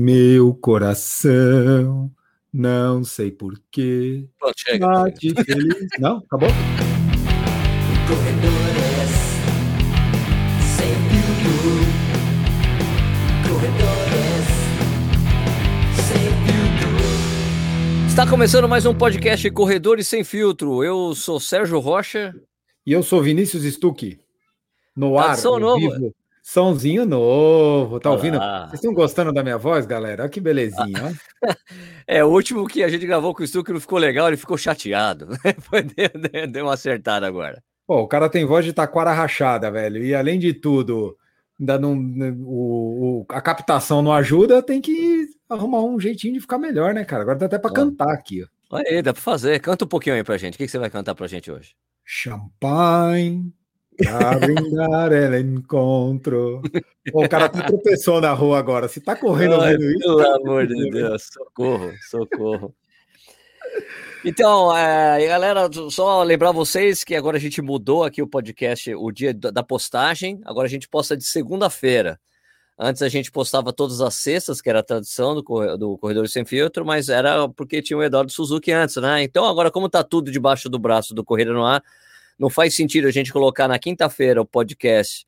Meu coração, não sei porquê. Pronto, chega. Bate feliz. Não? Acabou? Corredores sem filtro. Corredores sem filtro. Está começando mais um podcast Corredores Sem Filtro. Eu sou Sérgio Rocha. E eu sou Vinícius Stuck. No Tá ar, ao novo. vivo. Somzinho novo. Tá Olá. ouvindo? Vocês estão gostando da minha voz, galera? Olha que belezinha. ó. É, o último que a gente gravou com o Stuck não ficou legal, ele ficou chateado. Deu, deu- uma acertada agora. Pô, o cara tem voz de taquara rachada, velho. E além de tudo, ainda não, o, o- a captação não ajuda, tem que arrumar um jeitinho de ficar melhor, né, cara? Agora dá até pra Ó. cantar aqui, ó. Olha aí, dá pra fazer. Canta um pouquinho aí pra gente. O que que você vai cantar pra gente hoje? Champanhe, pra brindar el encontro. Pô, o cara tá tropeçou na rua agora. Se tá correndo Ai, ouvindo isso, pelo amor de Deus, socorro, socorro. Então, é, galera, só lembrar vocês que agora a gente mudou aqui o podcast, o dia da postagem. Agora a gente posta de segunda-feira. Antes a gente postava todas as sextas, que era a tradição do, do Corredor Sem Filtro, mas era porque tinha o Eduardo Suzuki antes, né? Então, agora, como tá tudo debaixo do braço do Corrida no Ar, não faz sentido a gente colocar na quinta-feira o podcast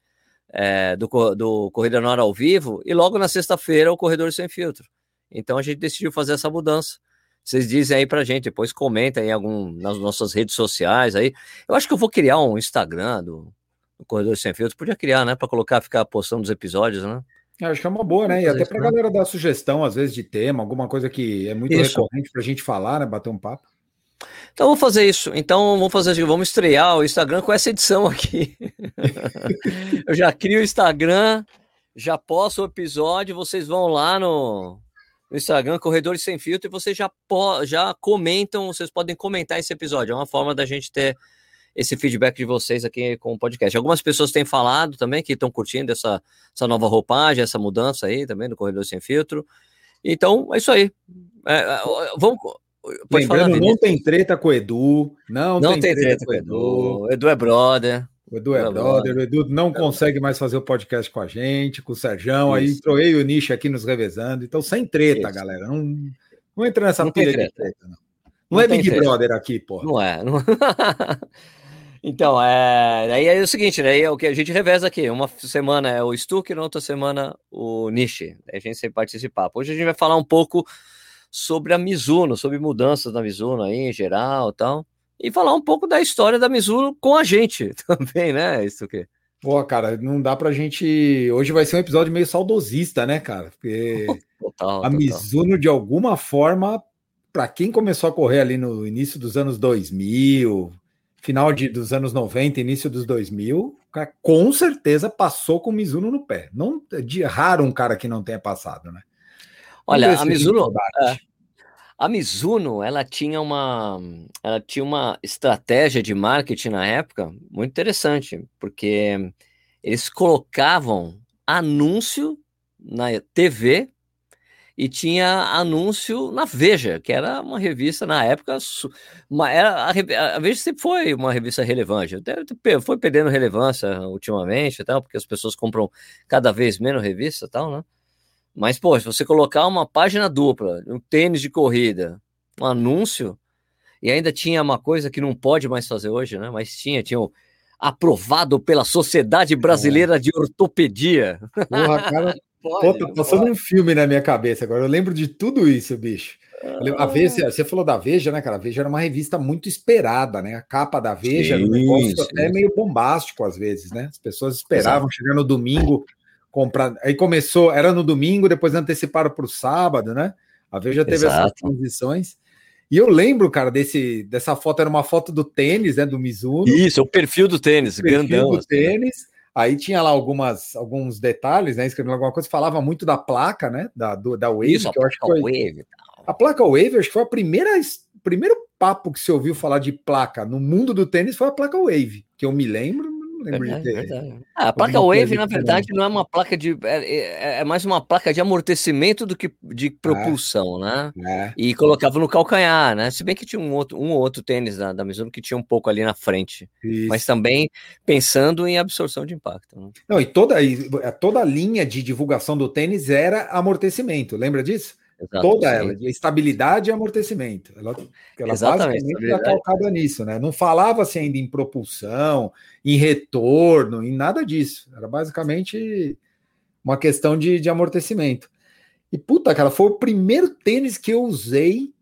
é, do, do Corrida no Ar ao vivo e logo na sexta-feira o Corredor Sem Filtro. Então a gente decidiu fazer essa mudança. Vocês dizem aí pra gente, depois comentem aí algum, nas nossas redes sociais aí. Eu acho que eu vou criar um Instagram do, do Corredor Sem Filtro. Podia criar, né? Pra colocar, ficar postando os episódios, né? Eu acho que é uma boa, né? E até pra isso, né? galera dar sugestão, às vezes, de tema, alguma coisa que é muito Isso. recorrente pra gente falar, né? Bater um papo. Então vamos fazer isso. Então vamos fazer assim, vamos estrear o Instagram com essa edição aqui. eu já crio o Instagram, já posto o episódio, vocês vão lá no, no Instagram Corredores Sem Filtro e vocês já, já comentam, vocês podem comentar esse episódio. É uma forma da gente ter esse feedback de vocês aqui com o podcast. Algumas pessoas têm falado também que estão curtindo essa, essa nova roupagem, essa mudança aí também do Corredor Sem Filtro. Então, é isso aí. É, é, vamos. Pode falar, Lembrando, Vinícius. não tem treta com o Edu. Não, Não tem treta com o Edu. O Edu é brother. O Edu é Não, brother, o Edu não consegue mais fazer o podcast com a gente, com o Serjão, aí Isso. entrou eu e o Nish aqui nos revezando, então sem treta, Isso. galera, não, não entra nessa Não tem pilha de treta. treta, não. Não, Não é tem Big treta. Brother aqui, pô. Não é. não- então, é... aí é o seguinte, né? aí é o que a gente reveza aqui. Uma semana é o Stuck, na outra semana o Nishi. Aí a gente sempre participar. Hoje a gente vai falar um pouco sobre a Mizuno, sobre mudanças na Mizuno aí em geral e tal. E falar um pouco da história da Mizuno com a gente também, né? Isso que. Pô, cara, não dá pra gente. Hoje vai ser um episódio meio saudosista, né, cara? Porque Total, a total. Mizuno, de alguma forma, pra quem começou a correr ali no início dos anos 2000, final de, dos anos 90, início dos 2000, cara, com certeza passou com o Mizuno no pé. Não de raro um cara que não tenha passado, né? Olha, a Mizuno, saudade. A Mizuno, ela tinha uma, ela tinha uma estratégia de marketing na época muito interessante, porque eles colocavam anúncio na TV e tinha anúncio na Veja, que era uma revista na época, uma, era, a, a Veja sempre foi uma revista relevante, foi perdendo relevância ultimamente, tal, porque as pessoas compram cada vez menos revista, tal, né? Mas, pô, se você colocar uma página dupla, um tênis de corrida, um anúncio, e ainda tinha uma coisa que não pode mais fazer hoje, né? Mas tinha, tinha o aprovado pela Sociedade Brasileira de Ortopedia. Porra, cara, pô, tá passando um filme na minha cabeça agora. Eu lembro de tudo isso, bicho. A Veja, você falou da Veja, né, cara? A Veja era uma revista muito esperada, né? A capa da Veja um Sim, negócio sim. até meio bombástico às vezes, né? As pessoas esperavam chegar no domingo, comprar. Aí começou, era no domingo, depois anteciparam para o sábado, né? A Veja teve essas Exato. transições. E eu lembro, cara, desse, dessa foto, era uma foto do tênis, né? Do Mizuno Isso, o perfil do tênis, perfil grandão. do assim, né? tênis. Aí tinha lá algumas, alguns detalhes, né? Escrevendo alguma coisa, falava muito da placa, né? Da, do, da Wave, Isso, que eu acho que a foi. Wave. A placa Wave, acho que foi a primeira, o primeiro papo que se ouviu falar de placa no mundo do tênis foi a placa Wave, que eu me lembro, lembro Verdade, de ter. verdade. Ah, a placa Wave, na verdade, não é uma placa de. É, é- é mais uma placa de amortecimento do que de propulsão, né? É, E colocava no calcanhar, né? Se bem que tinha um outro, um ou outro tênis da, da Mizuno que tinha um pouco ali na frente, isso. mas também pensando em absorção de impacto. né? Não, e toda, e toda a linha de divulgação do tênis era amortecimento, lembra disso? Exato, toda sim. ela, de estabilidade e amortecimento. Ela, ela basicamente era estabilidade. calcada nisso, né? Não falava-se ainda em propulsão, em retorno, em nada disso. Era basicamente uma questão de, de amortecimento. E puta, cara, foi o primeiro tênis que eu usei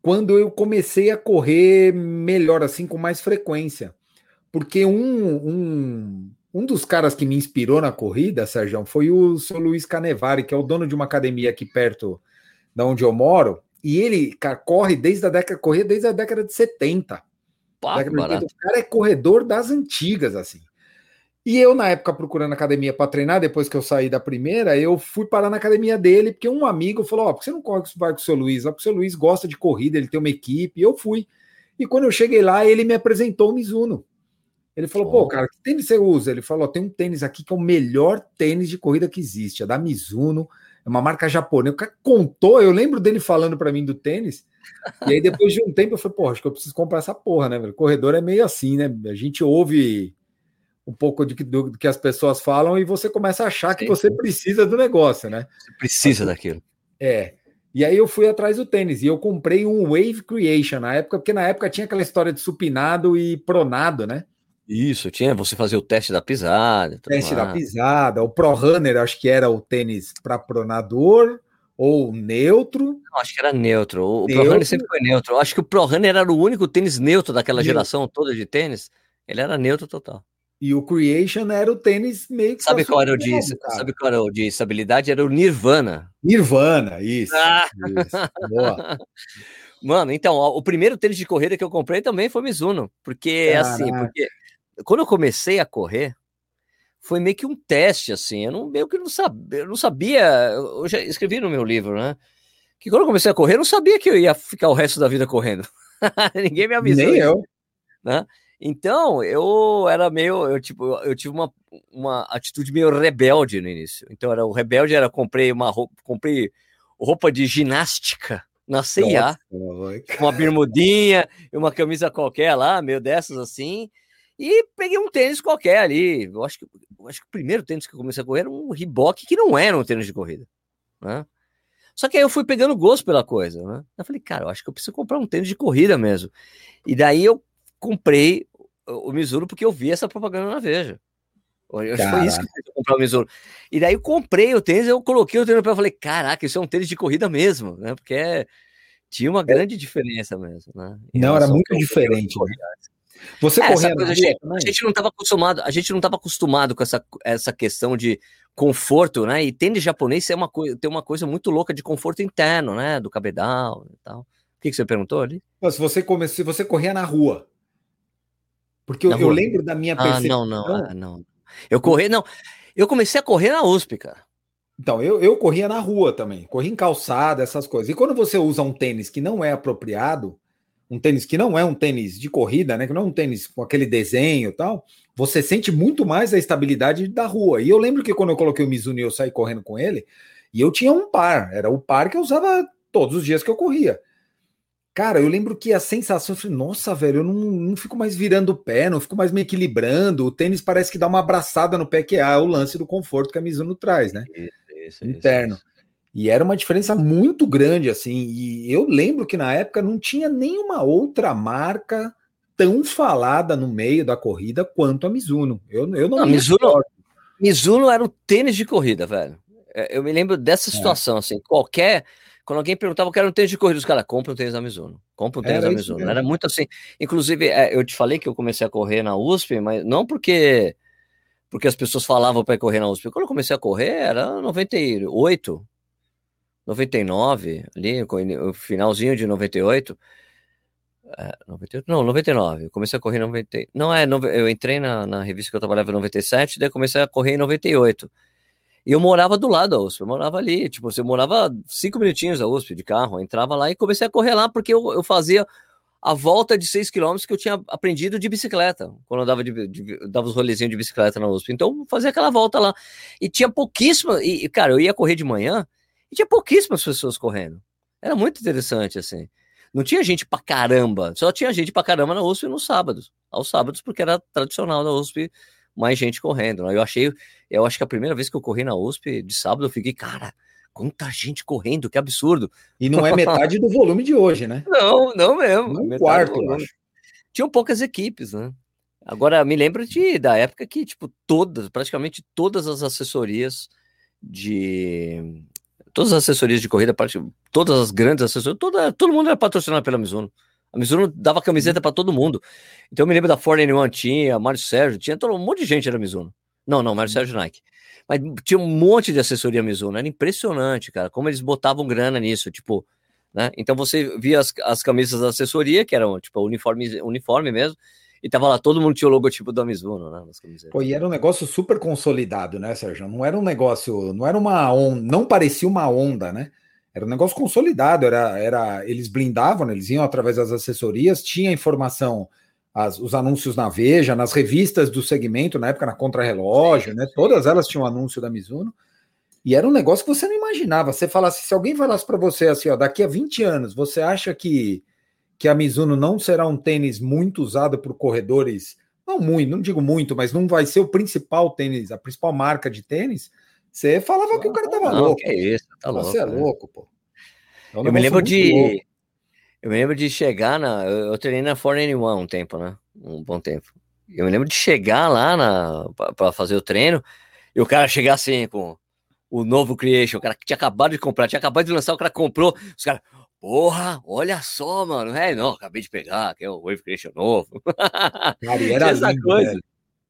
quando eu comecei a correr melhor, assim, com mais frequência. Porque um, um, um dos caras que me inspirou na corrida, Sérgio, foi o seu Luiz Canevari, que é o dono de uma academia aqui perto da onde eu moro. E ele, cara, corre desde a década, corria desde a década de 70. Pá, Década de barato. 80. O cara é corredor das antigas, assim. E eu, na época, procurando academia para treinar, depois que eu saí da primeira, eu fui parar na academia dele, porque um amigo falou: Ó, por que você não corre vai com o seu Luiz? Ó, porque o seu Luiz gosta de corrida, ele tem uma equipe. E eu fui. E quando eu cheguei lá, ele me apresentou o Mizuno. Ele falou: pô, Oh. cara, que tênis você usa? Ele falou: tem um tênis aqui que é o melhor tênis de corrida que existe, é da Mizuno, uma marca japonesa. O cara contou, eu lembro dele falando para mim do tênis. E aí, depois de um tempo, eu falei, pô, acho que eu preciso comprar essa porra, né, velho? Corredor é meio assim, né? A gente ouve um pouco de que, do, do que as pessoas falam e você começa a achar que você precisa do negócio, né? Você precisa daquilo. É. E aí eu fui atrás do tênis e eu comprei um Wave Creation na época, porque na época tinha aquela história de supinado e pronado, né? Isso, tinha você fazer o teste da pisada. Teste da mais. pisada, o Pro Runner, acho que era o tênis para pronador ou neutro. Não, acho que era neutro. O, o Pro Neutro. Runner sempre foi neutro. Eu acho que o Pro Runner era o único tênis neutro daquela Neutro. geração toda de tênis. Ele era neutro total. E o Creation era o tênis meio que. Sabe qual era o de, cara. sabe qual era o de estabilidade? Era o Nirvana. Nirvana, isso. Ah! isso. Boa. Mano, então, ó, o primeiro tênis de corrida que eu comprei também foi Mizuno. Porque, assim, Caraca. porque quando eu comecei a correr, foi meio que um teste, assim. Eu não, meio que não sabia, eu não sabia. Eu já escrevi no meu livro, né? Que quando eu comecei a correr, eu não sabia que eu ia ficar o resto da vida correndo. Ninguém me avisou. Nem eu. Então, eu era meio, eu tipo, eu- tive uma, uma atitude meio rebelde no início. Então, era o rebelde era comprei uma roupa, comprei roupa de ginástica na CIA, uma bermudinha e uma camisa qualquer lá, meio dessas assim, e peguei um tênis qualquer ali. Eu acho que eu acho que o primeiro tênis que eu comecei a correr era um Reebok que não era um tênis de corrida, né? Só que aí eu fui pegando gosto pela coisa, né? Eu falei, cara, eu acho que eu preciso comprar um tênis de corrida mesmo. E daí eu comprei o Mizuno porque eu vi essa propaganda na Veja. Eu acho que foi isso que eu comprar o Mizuno. E daí eu comprei o tênis, eu coloquei o tênis no pé e falei, caraca, isso é um tênis de corrida mesmo, né? Porque é- tinha uma grande diferença mesmo, né? Em Não, era muito diferente, né? Você É, na coisa de- também? a gente não estava acostumado, a gente não estava acostumado com essa, essa questão de conforto, né? E tênis japonês é uma coisa, tem uma coisa muito louca de conforto interno, né? Do cabedal e tal. O que, que você perguntou ali? Mas Se você, come... se você corria na rua. Porque eu, Na eu rua. lembro da minha Ah, percepção. não, não, ah, não. Eu corri, não. Eu comecei a correr na USP, cara. Então, eu, eu corria na rua também, corria em calçada, essas coisas. E quando você usa um tênis que não é apropriado, um tênis que não é um tênis de corrida, né? Que não é um tênis com aquele desenho e tal, você sente muito mais a estabilidade da rua. E eu lembro que quando eu coloquei o Mizuno e eu saí correndo com ele, e eu tinha um par, era o par que eu usava todos os dias que eu corria. Cara, eu lembro que a sensação, eu falei, nossa, velho, eu não, não fico mais virando o pé, não fico mais me equilibrando. O tênis parece que dá uma abraçada no pé, que é o lance do conforto que a Mizuno traz, né? Isso, interno. E era uma diferença muito grande, assim. E eu lembro que na época não tinha nenhuma outra marca tão falada no meio da corrida quanto a Mizuno. Eu, eu não, Não, me Mizuno- recordo. Mizuno era o tênis de corrida, velho. É, Eu me lembro É. dessa situação, assim, qualquer. Quando alguém perguntava, eu quero um tênis de corrida, os caras compram um tênis da Mizuno. Compra um tênis Era da Mizuno. mesmo. Era muito assim. Inclusive, é, eu te falei que eu comecei a correr na USP, mas não porque porque as pessoas falavam para correr na USP. Quando eu comecei a correr, era 98, 99, ali, o finalzinho de 98. É, 98? Não, 99. Eu comecei a correr em 90. Não, é, eu entrei na, na revista que eu trabalhava em 97, daí comecei a correr em 98. E eu morava do lado da USP, eu morava ali, tipo, você morava cinco minutinhos da USP de carro, eu entrava lá e comecei a correr lá porque eu, eu fazia a volta de 6 km que eu tinha aprendido de bicicleta, quando eu dava, de, de, dava os rolezinhos de bicicleta na USP. Então, fazia aquela volta lá. E tinha pouquíssima. E, cara, eu ia correr de manhã e tinha pouquíssimas pessoas correndo. Era muito interessante, assim. Não tinha gente pra caramba, só tinha gente pra caramba na USP nos sábados. Aos sábados, porque era tradicional na USP mais gente correndo. Né? Eu achei, eu acho que a primeira vez que eu corri na USP de sábado, eu fiquei, cara, quanta gente correndo, que absurdo. E não é metade do volume de hoje, né? Não, não mesmo. Um quarto, eu acho. Tinham poucas equipes, né? Agora, me lembro de, da época que, tipo, todas, praticamente todas as assessorias de. Todas as assessorias de corrida, todas as grandes assessorias, toda, todo mundo era patrocinado pela Mizuno. A Mizuno dava camiseta para todo mundo. Então eu me lembro da Ford N1, tinha, Mário Sérgio, tinha todo um monte de gente era Mizuno. Não, não, Mário Sérgio Nike. Mas tinha um monte de assessoria Mizuno, era impressionante, cara, como eles botavam grana nisso, tipo, né? Então você via as, as camisas da assessoria, que eram, tipo, uniforme, uniforme mesmo, e tava lá, todo mundo tinha o logotipo da Mizuno, né, nas camisetas. Pô, e era um negócio super consolidado, né, Sérgio? Não era um negócio, não era uma onda, não parecia uma onda, né? Era um negócio consolidado, era, era eles blindavam, né? eles iam através das assessorias, tinha informação, as, os anúncios na Veja, nas revistas do segmento, na época na Contra-Relógio, né? Todas elas tinham anúncio da Mizuno. E era um negócio que você não imaginava. Você falasse, se alguém falasse para você assim, ó, daqui a 20 anos, você acha que, que a Mizuno não será um tênis muito usado por corredores? Não muito, não digo muito, mas não vai ser o principal tênis, a principal marca de tênis. Você falava que o cara tava não, louco. Que é isso, tá louco. Você é né? louco, pô. É um Eu me lembro de. louco. Eu me lembro de chegar na. Eu, eu treinei na 491 um tempo, né? Um bom tempo. Eu me lembro de chegar lá na, pra, pra fazer o treino e o cara chegar assim com o novo Creation, o cara que tinha acabado de comprar, tinha acabado de lançar, o cara comprou, os caras, porra, olha só, mano. É, não, acabei de pegar, que é o Wave Creation novo. Cara, e era essa lindo, coisa. velho.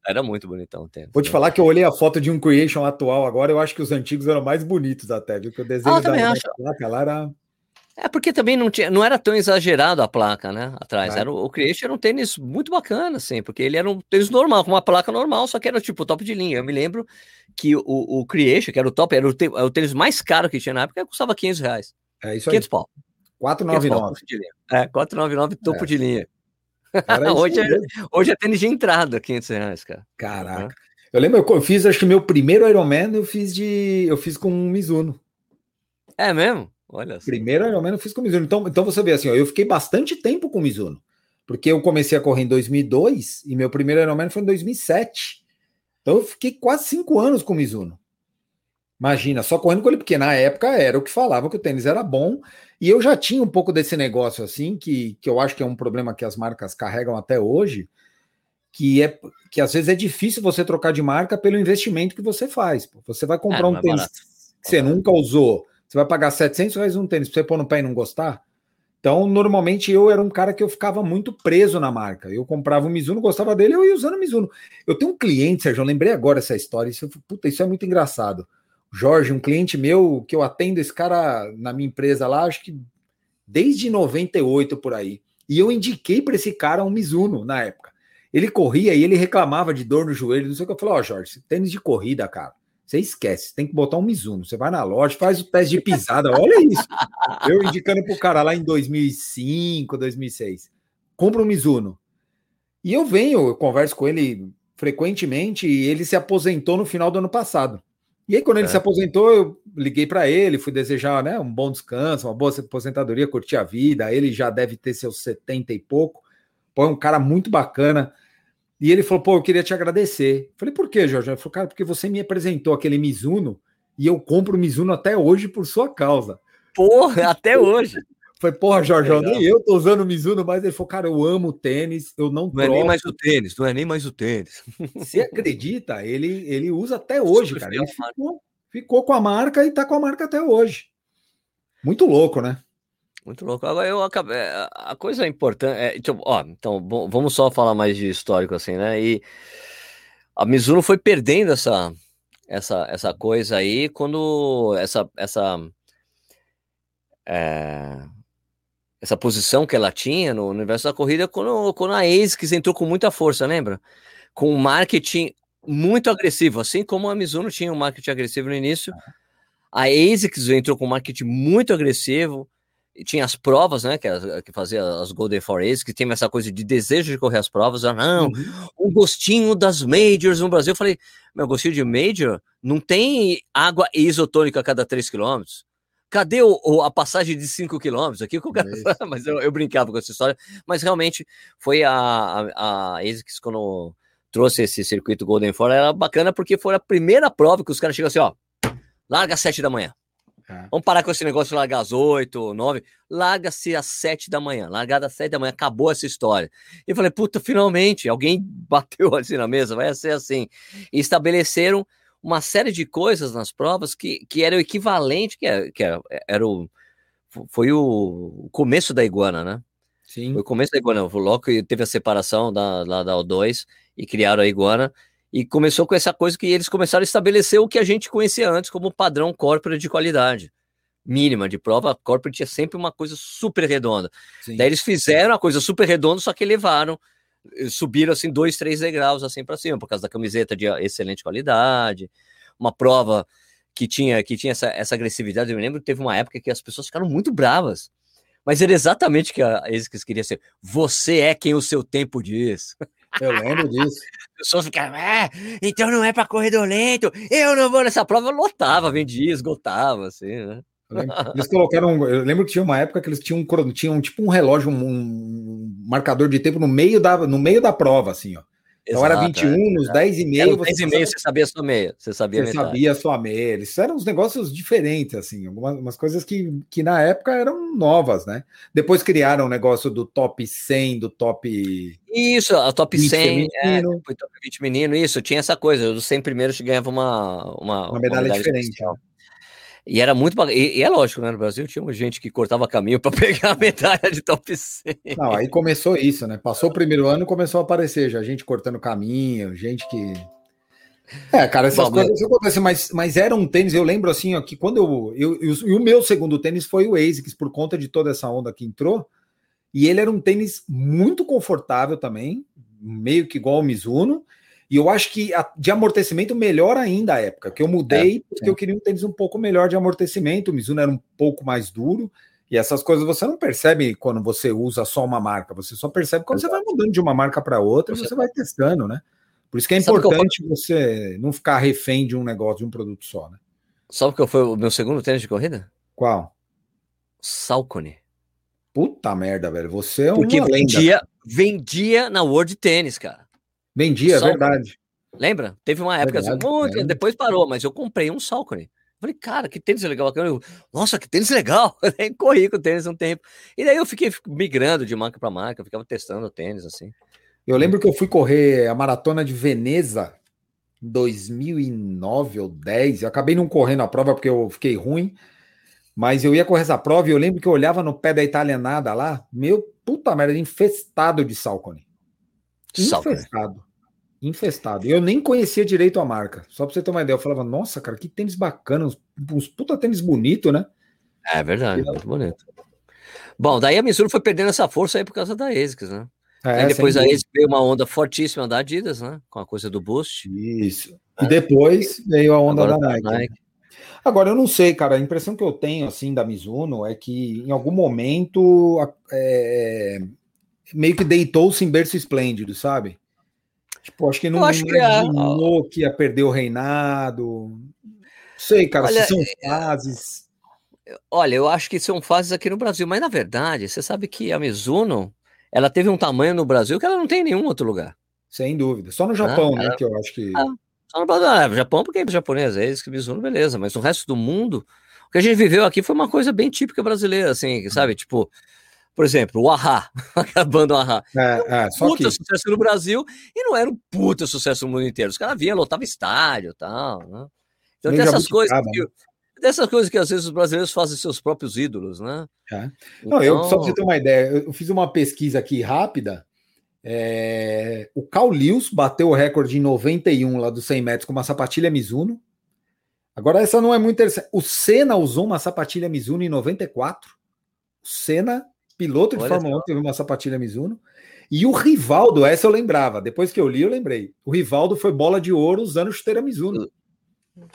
Era muito bonitão o tempo. Vou te falar que eu olhei a foto de um Creation atual agora, eu acho que os antigos eram mais bonitos até, viu? Que o desenho Ah, da, da placa lá era. É porque também não, tinha, não era tão exagerado a placa, né? Atrás. É. Era, o Creation era um tênis muito bacana, assim, porque ele era um tênis normal, com uma placa normal, só que era tipo top de linha. Eu me lembro que o, o Creation, que era o top, era o, era o tênis mais caro que tinha na época, custava 500 reais. É isso aí. 500 pau. 500 pau, 499. topo de linha. É, 499 topo É. de linha. Hoje é-. Hoje é tênis de entrada, 500 reais, cara. Caraca. Eu lembro, eu fiz, acho que meu primeiro Ironman eu fiz de. Eu fiz com um Mizuno. É mesmo? Olha só. Primeiro Ironman eu fiz com Mizuno. Então, então você vê assim, ó, eu fiquei bastante tempo com Mizuno. Porque eu comecei a correr em 2002 e meu primeiro Ironman foi em 2007. Então eu fiquei quase cinco anos com Mizuno. Imagina, só correndo com ele, porque na época era o que falava que o tênis era bom. E eu já tinha um pouco desse negócio assim, que, que eu acho que é um problema que as marcas carregam até hoje, que é que às vezes é difícil você trocar de marca pelo investimento que você faz. Você vai comprar É, um é tênis barato. que você nunca usou, você vai pagar 700 reais num tênis para você pôr no pé e não gostar? Então, normalmente eu era um cara que eu ficava muito preso na marca. Eu comprava o Mizuno, gostava dele, eu ia usando o Mizuno. Eu tenho um cliente, Sérgio, eu lembrei agora essa história. Isso, puta, isso é muito engraçado. Jorge, um cliente meu que eu atendo esse cara na minha empresa lá, acho que desde 98 por aí. E eu indiquei para esse cara um Mizuno na época. Ele corria e ele reclamava de dor no joelho, não sei o que. Eu falei, ó, Jorge, tênis de corrida, cara. Você esquece, tem que botar um Mizuno. Você vai na loja, faz o teste de pisada. Olha isso. Eu indicando pro cara lá em 2005, 2006. Compra um Mizuno. E eu venho, eu converso com ele frequentemente e ele se aposentou no final do ano passado. E aí, quando ele É. se aposentou, eu liguei para ele, fui desejar né, um bom descanso, uma boa aposentadoria, curtir a vida. Ele já deve ter seus 70 e pouco. Pô, é um cara muito bacana. E ele falou: pô, eu queria te agradecer. Falei, por quê, Jorge? Ele falou, cara, porque você me apresentou aquele Mizuno e eu compro o Mizuno até hoje por sua causa. Porra, até hoje. Foi, porra, Jorge, Legal. nem eu tô usando o Mizuno, mas ele falou, cara, eu amo tênis, eu não Não é nem troco. mais o tênis, não é nem mais o tênis. Você acredita? Ele, ele usa até hoje, Super cara. Ele ficou, ficou com a marca e tá com a marca até hoje. Muito louco, né? Muito louco. Agora eu acabei. A coisa importante. É, então, ó, então, bom, vamos só falar mais de histórico, assim, né? E a Mizuno foi perdendo essa, essa, essa coisa aí quando essa, essa, é, essa posição que ela tinha no universo da corrida, quando, quando a ASICS entrou com muita força, lembra? Com um marketing muito agressivo, assim como a Mizuno tinha um marketing agressivo no início. A ASICS entrou com um marketing muito agressivo, e tinha as provas, né? Que, que fazia as Golden Four Aces, que tinha essa coisa de desejo de correr as provas. Ah, não, Uhum. um gostinho das majors no Brasil. Eu falei, meu gostinho de major não tem água isotônica a cada 3 quilômetros. Cadê o, o- a passagem de 5 quilômetros aqui? que o cara É? Mas eu, eu brincava com essa história. Mas realmente foi a, a, a ASICS quando trouxe esse circuito Golden Four, era bacana porque foi a primeira prova que os caras chegam assim, ó, larga às 7 da manhã. É. Vamos parar com esse negócio de largar às 8, 9. Larga-se às 7 da manhã. Largada às 7 da manhã, acabou essa história. E eu falei, puta, finalmente, alguém bateu assim na mesa, vai ser assim. E estabeleceram uma série de coisas nas provas que, que era o equivalente, que era, que era, era o. Foi o, começo da iguana, né? Sim. Foi o começo da iguana. Logo que teve a separação da, lá da O2 e criaram a iguana. E começou com essa coisa que eles começaram a estabelecer o que a gente conhecia antes como padrão corporate de qualidade. Mínima de prova, a corporate tinha sempre uma coisa super redonda. sim. Daí eles fizeram a coisa super redonda, só que elevaram, eh, subiram assim dois, três degraus assim para cima, por causa da camiseta de excelente qualidade, uma prova que tinha que tinha essa, essa agressividade. Eu me lembro que teve uma época que as pessoas ficaram muito bravas, mas era exatamente que a ASICS queria ser. Você é quem o seu tempo diz. Eu lembro disso. As pessoas ficaram, é, então não é para corredor lento, eu não vou nessa prova. Lotava, vendia, esgotava, assim, né? Lembro. Eles colocaram. Eu lembro que tinha uma época que eles tinham um, tinham tipo um relógio, um, um marcador de tempo no meio da, no meio da prova, assim, ó. Então era Exato, 21, nos 10 e Era meio, os 10 e meio, você sabia a sua meia. Você sabia Você sabia sua meia. Eles eram uns negócios diferentes, assim, algumas umas coisas que, que na época eram novas, né? Depois criaram o negócio do top 100, do top. Isso, a top 20 100, é, feminino. foi top 20 menino, isso, tinha essa coisa, os 100 primeiros te ganhava uma, uma, Uma medalha diferente, especial. E era muito bacana, e, e é lógico, né, no Brasil tinha gente que cortava caminho para pegar a medalha de top 100. Não, aí começou isso, né? Passou o primeiro ano começou a aparecer já gente cortando caminho, gente que. É, cara, essas Bom, coisas acontecem, mas, mas era um tênis, eu lembro assim, ó, que quando eu, eu, eu- E o meu segundo tênis foi o ASICS, por conta de toda essa onda que entrou. E ele era um tênis muito confortável também, meio que igual ao Mizuno. E eu acho que a- de amortecimento melhor ainda a época, que eu mudei porque eu queria um tênis um pouco melhor de amortecimento. O Mizuno era um pouco mais duro. E essas coisas você não percebe quando você usa só uma marca, você só percebe quando você vai mudando de uma marca para outra e Você você vai testando, né? Por isso que é Sabe o que importante você não ficar refém de um negócio, de um produto só, né? Sabe qual foi o meu segundo tênis de corrida? Qual? Salcone. Puta merda, velho. Você é Porque uma lenda. vendia, vendia na World Tennis, cara. Vendia, é verdade. Lembra? Teve uma época Verdade, assim, muito, depois parou, mas eu comprei um Salcone. Falei, cara, que tênis legal. Eu, Nossa, que tênis legal. Daí corri com o tênis um tempo. E daí eu fiquei migrando de marca para marca, ficava testando o tênis, assim. Eu lembro que eu fui correr a maratona de Veneza em 2009 ou 10. Eu acabei não correndo a prova porque eu fiquei ruim. Mas eu ia correr essa prova e eu lembro que eu olhava no pé da italianada lá, meu puta merda, infestado de Salcone. Salcone. Infestado. Eu nem conhecia direito a marca. Só pra você ter uma ideia, eu falava, nossa, cara, que tênis bacana, uns, uns puta tênis bonito, né? É verdade, muito bonito. Bom, daí a Mizuno foi perdendo essa força aí por causa da ASICS, né? É, aí depois a. ASICS veio uma onda fortíssima da Adidas, né? Com a coisa do Boost. Isso. E depois veio a onda Agora da tá Nike. Nike. Agora, eu não sei, cara. A impressão que eu tenho, assim, da Mizuno é que em algum momento é, meio que deitou-se em berço esplêndido, sabe? Tipo, acho que não acho que é. imaginou que ia perder o reinado. Não sei, cara, Olha, é, se são fases. Olha, eu acho que são fases aqui no Brasil, mas na verdade, você sabe que a Mizuno, ela teve um tamanho no Brasil que ela não tem em nenhum outro lugar. Sem dúvida. Só no Japão, né? ela- Que eu acho que. Ah, Só no Brasil, ah, Japão porque é japonês, é isso que Mizuno, beleza, mas no resto do mundo, o que a gente viveu aqui foi uma coisa bem típica brasileira, assim, Uhum. sabe? Tipo, por exemplo, o Ahá, a banda Ahá. É, é, só que. Puta sucesso no Brasil e não era um puta sucesso no mundo inteiro. Os caras vinham, lotavam estádio e tal, né? Então Nem tem essas coisas que, dessas coisas que às vezes os brasileiros fazem seus próprios ídolos, né? É. Não, eu, só Então- pra você ter uma ideia, eu fiz uma pesquisa aqui rápida. é, o Carl Lewis bateu o recorde em 91 lá dos 100 metros com uma sapatilha Mizuno. Agora, essa não é muito interessante. O Senna usou uma sapatilha Mizuno em 94. O Senna, piloto de Olha Fórmula 1, teve uma sapatilha Mizuno. E o Rivaldo, essa eu lembrava. Depois que eu li, eu lembrei. O Rivaldo foi bola de ouro usando chuteira Mizuno.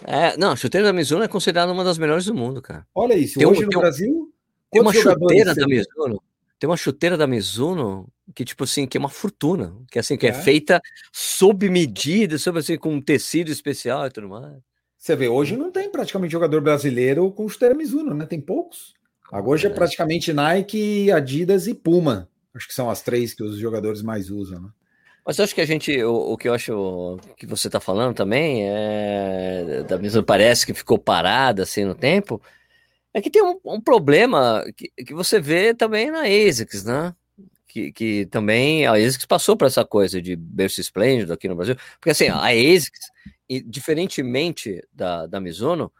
É, não, a chuteira da Mizuno é considerada uma das melhores do mundo, cara. Olha isso. Tem um- Hoje no tem Brasil, Tem uma chuteira da? Mizuno. Tem uma chuteira da Mizuno que, tipo assim, que é uma fortuna. Que assim, que é, É? feita sob medida, sob assim, com um tecido especial e tudo mais. Você vê, hoje não tem praticamente jogador brasileiro com chuteira Mizuno, né? Tem poucos. Agora hoje é É. praticamente Nike, Adidas e Puma. Acho que são as três que os jogadores mais usam, né? Mas eu acho que a gente, o, o que eu acho que você está falando também, é, da mesma parece que ficou parada assim no tempo, é que tem um, um problema que, que você vê também na ASICS, né? Que, que também a ASICS passou por essa coisa de berço esplêndido aqui no Brasil, porque assim, a ASICS, diferentemente da, da Mizuno,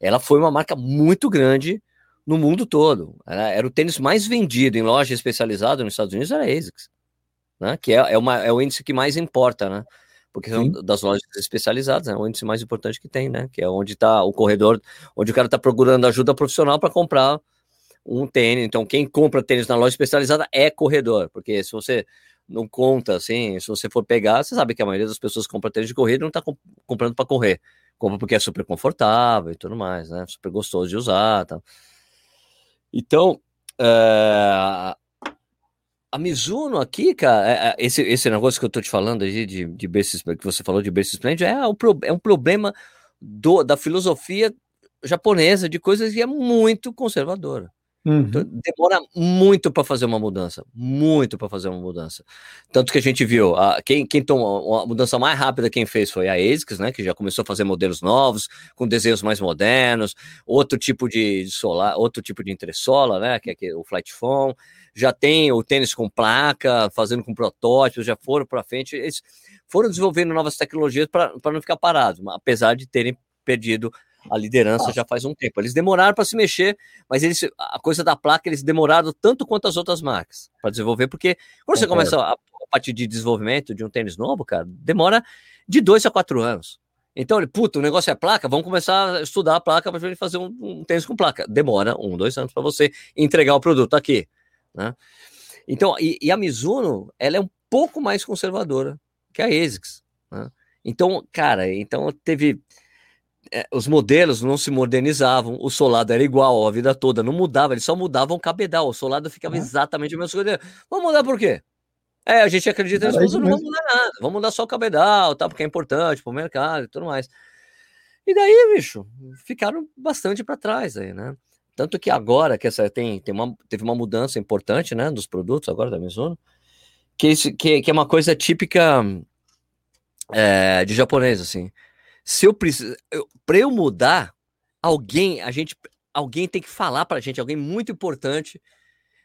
ela foi uma marca muito grande no mundo todo. Era, era o tênis mais vendido em loja especializada nos Estados Unidos, era a ASICS né? Que é, é, uma, é o índice que mais importa, né? Porque são Sim. das lojas especializadas, né? O índice mais importante que tem, né? Que é onde está o corredor, onde o cara está procurando ajuda profissional para comprar um tênis. Então, quem compra tênis na loja especializada é corredor, porque se você não conta assim, se você for pegar, você sabe que a maioria das pessoas que compra tênis de corrida não está comprando para correr, compra porque é super confortável e tudo mais, né? Super gostoso de usar, tá? Então, é, a Mizuno aqui, cara, é- é- esse, esse negócio que eu tô te falando aí de, de esplêndido, que você falou de berço esplêndido, é um, é um problema do, da filosofia japonesa de coisas que é muito conservadora. Então, demora muito para fazer uma mudança, muito para fazer uma mudança. Tanto que a gente viu, a, quem, quem tomou a mudança mais rápida, quem fez foi a ASICS, né, que já começou a fazer modelos novos, com desenhos mais modernos, outro tipo de solar, outro tipo de entressola, né, que é que- o Flight Phone, já tem o tênis com placa, fazendo com protótipos, já foram para frente, eles foram desenvolvendo novas tecnologias para não ficar parados, apesar de terem perdido a liderança já faz um tempo. Eles demoraram para se mexer, mas eles, a coisa da placa eles demoraram tanto quanto as outras marcas para desenvolver, porque quando você começa a, a partir de desenvolvimento de um tênis novo, cara, demora de dois a quatro anos. Então, ele, puta, o negócio é placa, vamos começar a estudar a placa para fazer um, um tênis com placa. Demora um, dois anos para você entregar o produto aqui, né? Então, e, e a Mizuno, ela é um pouco mais conservadora que a ASICS, né? Então, cara, então teve os modelos não se modernizavam, o solado era igual a vida toda, não mudava, eles só mudavam o cabedal, o solado ficava Uhum. exatamente mesma coisa. Vamos mudar por quê? É, a gente acredita nisso, isso não vamos mesmo. mudar nada, vamos mudar só o cabedal, tá? Porque é importante para o mercado e tudo mais. E daí, bicho, ficaram bastante para trás aí, né? Tanto que agora que essa tem, tem uma, teve uma mudança importante, né, dos produtos agora da Mizuno, que, isso, que, que é uma coisa típica é, de japonês, assim. Se eu preciso, para eu mudar, alguém, a gente, alguém tem que falar pra gente, alguém muito importante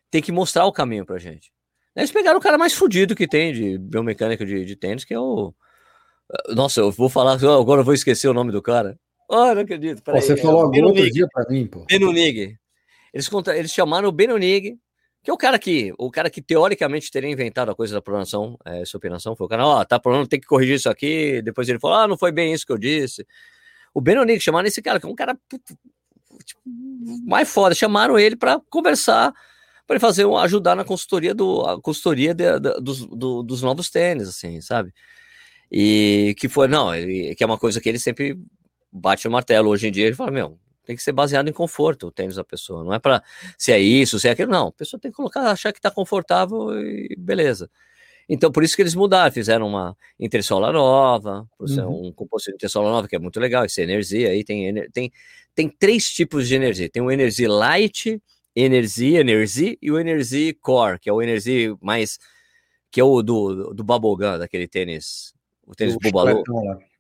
tem que mostrar o caminho pra gente. Eles pegaram o cara mais fudido que tem de biomecânica de, de tênis, que é o. Nossa, eu vou falar, agora eu vou esquecer o nome do cara. Oh, não acredito. Pô, você é falou agora outro dia para mim, pô. Benunig. Eles, conta- eles chamaram o Benunig, que é o cara que, o cara que teoricamente teria inventado a coisa da pronação, é, supinação, foi o cara, ó, tá pronto, tem que corrigir isso aqui. Depois ele falou, ah, não foi bem isso que eu disse. O Benunig chamaram esse cara, que é um cara tipo, mais foda, chamaram ele para conversar, para fazer, um- ajudar na consultoria do, consultoria de- da- dos, do- dos novos tênis, assim, sabe? E que foi, não, ele, que é uma coisa que ele sempre bate no martelo. Hoje em dia ele fala, meu, tem que ser baseado em conforto o tênis da pessoa. Não é para se é isso, se é aquilo. Não, a pessoa tem que colocar, achar que está confortável e beleza. Então, por isso que eles mudaram, fizeram uma entressola nova, ser Uhum. um composto de entressola nova, que é muito legal, esse energia aí, tem, tem, tem três tipos de energia. Tem o energia light, energia, energia e o energia core, que é o energia mais, que é o do, do bubblegum, daquele tênis, o tênis O bubalô.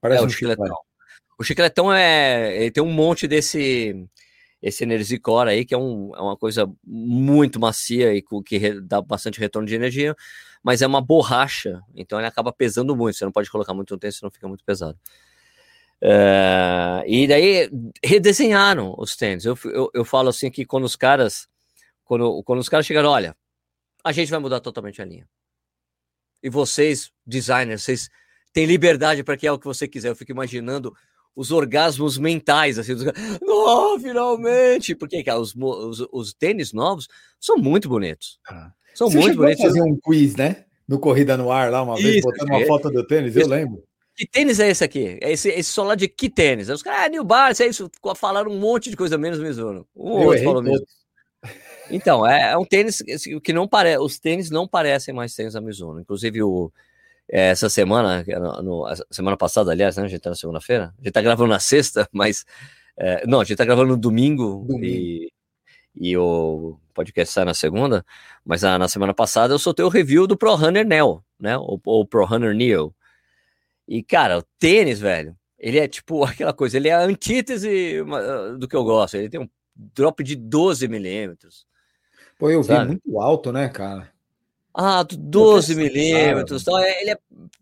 Parece É, o um chicletão. chiclete. O chicletão é. Ele tem um monte desse. Esse Energicore aí, que é, um, é uma coisa muito macia e que re- dá bastante retorno de energia, mas é uma borracha, então ele acaba pesando muito. Você não pode colocar muito no tênis, senão fica muito pesado. É, e daí redesenharam os tênis. Eu, eu, eu falo assim que quando os caras. Quando, quando os caras chegaram, olha, a gente vai mudar totalmente a linha. E vocês, designers, vocês têm liberdade para criar o que você quiser. Eu fico imaginando os orgasmos mentais, assim, dos. Oh, finalmente! Porque cara, os, os, os tênis novos são muito bonitos. Ah. São Você muito bonitos. fazer um quiz, né? No Corrida no Ar lá, uma vez, Isso, botando uma é. foto do tênis, eu Isso. lembro. Que tênis é esse aqui? É esse, esse solar de que tênis? Aí Os caras, ah, New Balance, é isso. Falaram um monte de coisa menos Mizuno. Um Eu outro falou todos. Mizuno. Então, é, é um tênis que- não parece. Os tênis não parecem mais tênis da Mizuno. Inclusive, o, essa semana, era no- a semana passada, aliás, né? A gente tá na segunda-feira. A gente tá gravando na sexta, mas. é, não, a gente tá gravando no domingo, Domingo. E, e o podcast sai na segunda. Mas na, na semana passada eu soltei o review do Pro Runner Neo, né? O, o Pro Runner Neo. E, cara, o tênis, velho, ele é tipo aquela coisa, ele é a antítese uma- do que eu gosto. Ele tem um drop de 12 milímetros. Pô, eu vi Sabe? muito alto, né, cara? Ah, do 12 Pô, que milímetros. Então, ele é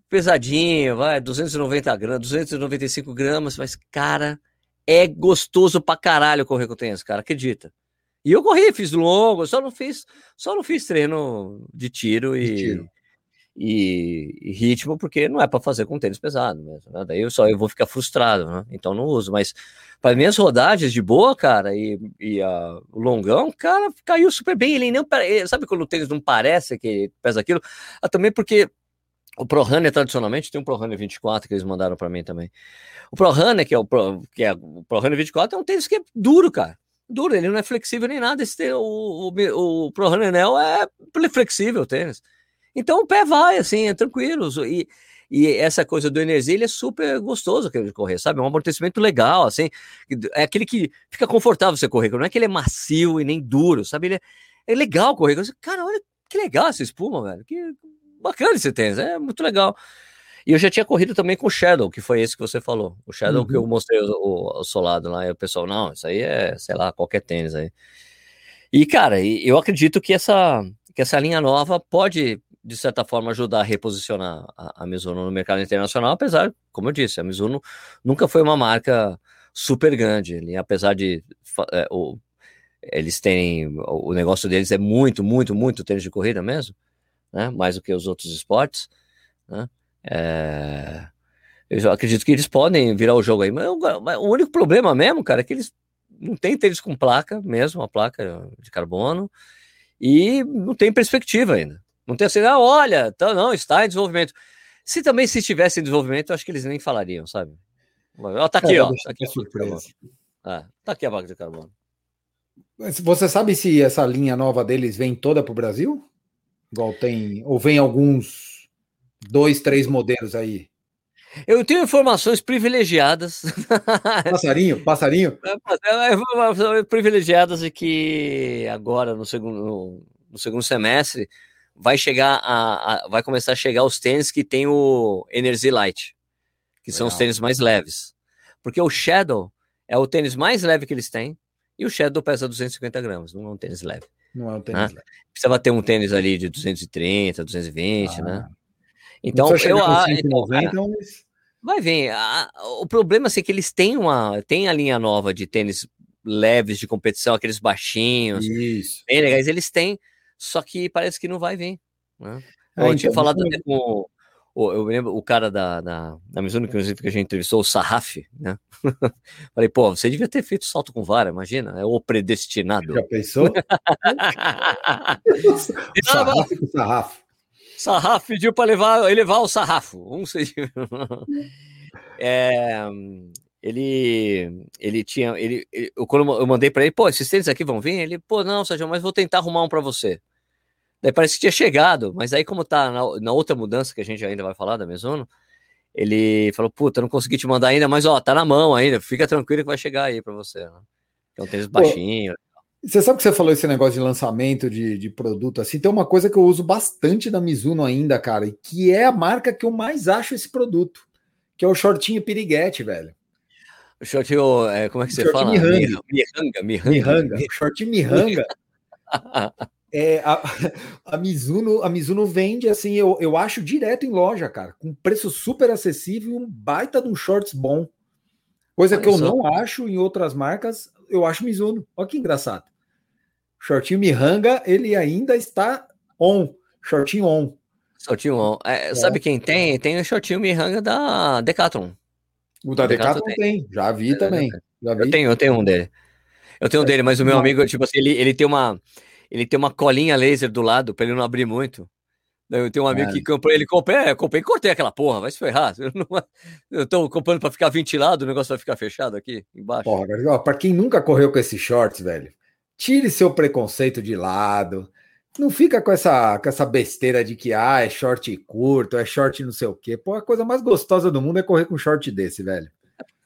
pesadinho, vai, 290 gramas, 295 gramas, mas, cara, é gostoso pra caralho correr com tênis, cara, acredita. E eu corri, fiz longo, só não fiz, só não fiz treino de tiro e, De tiro. E- e ritmo, porque não é pra fazer com tênis pesado mesmo, né? Daí eu só eu vou ficar frustrado, né? Então não uso, mas para minhas rodagens de boa, cara, e, e o longão, cara, caiu super bem. Ele nem pare- sabe quando o tênis não parece que pesa aquilo? Ah, também porque o Pro Runner tradicionalmente tem um Pro Runner 24 que eles mandaram para mim também. O Pro Runner, que é o Pro, que é o Pro Runner 24, é um tênis que é duro, cara. Duro, ele não é flexível nem nada. Esse, o, o, o Pro Runner Neo é flexível o tênis. Então o pé vai, assim, é tranquilo. E, e essa coisa do energia, ele é super gostoso de correr, sabe? É um amortecimento legal, assim. É aquele que fica confortável você correr, não é que ele é macio e nem duro, sabe? Ele é, é legal correr. Cara, olha que legal essa espuma, velho. Que bacana esse tênis, é muito legal. E eu já tinha corrido também com o Shadow, que foi esse que você falou. O Shadow que eu mostrei o, o, o solado lá, e o pessoal, não, isso aí é, sei lá, qualquer tênis aí. E, cara, eu acredito que essa, que essa linha nova pode, de certa forma, ajudar a reposicionar a, a Mizuno no mercado internacional, apesar, como eu disse, a Mizuno nunca foi uma marca super grande, ele, apesar de é, o, eles têm, o negócio deles é muito, muito, muito tênis de corrida mesmo, né? mais do que os outros esportes, né? É, eu acredito que eles podem virar o jogo aí, mas o único problema mesmo, cara, é que eles não têm tênis com placa mesmo, uma placa de carbono, e não tem perspectiva ainda. Não tem assim, ah, olha, tá, não, está em desenvolvimento. Se também se estivesse em desenvolvimento, eu acho que eles nem falariam, sabe? Ó, tá aqui, É, ó. Tá aqui. Ah, tá aqui a placa de carbono. Mas Você sabe se essa linha nova deles vem toda para o Brasil? Igual tem. Ou vem alguns dois, três modelos aí? Eu tenho informações privilegiadas. Passarinho? Passarinho? É, informações privilegiadas de que agora, no segundo, no segundo semestre, vai chegar a, a- vai começar a chegar os tênis que tem o Energy Light, que são os Legal. tênis mais leves. Porque o Shadow é o tênis mais leve que eles têm, e o Shadow pesa 250 gramas, não é um tênis leve. Não é um tênis. leve. Precisava ter um tênis ali de 230, 220, né? Ah, Então, não precisa eu chegar nos a- então, cara, 190, mas- Vai vir. A- o problema assim, é que eles têm uma. Tem a linha nova de tênis leves de competição, aqueles baixinhos, Isso. bem legais, eles têm, só que parece que não vai vir. Né? É, eu tinha então, falado até com. eu lembro o cara da, da, da Mizuno, que inclusive que a gente entrevistou, o Sarraf, né? Falei, pô, você devia ter feito salto com vara, imagina, é o predestinado. Já pensou? sarrafo com sarrafo. Sarrafo pediu para levar, elevar o sarrafo. Um é, ele, ele tinha, ele- eu, quando eu mandei para ele, pô, esses tênis aqui vão vir? Ele, pô, não, Sérgio, mas vou tentar arrumar um para você. Daí parece que tinha chegado, mas aí como tá na, na outra mudança que a gente ainda vai falar da Mizuno, ele falou, puta, não consegui te mandar ainda, mas ó, tá na mão ainda, fica tranquilo que vai chegar aí para você. Né? É um tênis baixinho. Você sabe que você falou esse negócio de lançamento de, de produto assim? Tem uma coisa que eu uso bastante da Mizuno ainda, cara, e que é a marca que eu mais acho esse produto, que é o shortinho piriguete, velho. O shortinho, é, como é que você Shortinho fala? Mihanga. Mihanga, Mihanga. Mihanga, o shortinho Mihanga. É, a, a Mizuno, a Mizuno vende assim, eu, eu acho direto em loja, cara, com preço super acessível e um baita de um shorts bom. Coisa Olha que eu só. não acho em outras marcas, eu acho Mizuno. Olha que engraçado. Shortinho Mihanga, ele ainda está on, shortinho on. Shortinho on. É, Sabe quem tem? Tem o shortinho Mihanga da Decathlon. O da Decathlon Decathlon tem, já vi também. Já vi. Eu tenho, eu tenho um dele. Eu tenho um dele, mas o meu amigo, tipo assim, ele, ele tem uma ele tem uma colinha laser do lado para ele não abrir muito. Eu tenho um amigo Ah. que comprou, ele comprou, é, eu comprei e cortei aquela porra, vai se ferrar. Eu, não, eu tô comprando para ficar ventilado, o negócio vai ficar fechado aqui embaixo. Porra, para quem nunca correu com esses shorts, velho, tire seu preconceito de lado. Não fica com essa, com essa besteira de que ah, é short curto, é short não sei o quê. Pô, a coisa mais gostosa do mundo é correr com short desse, velho.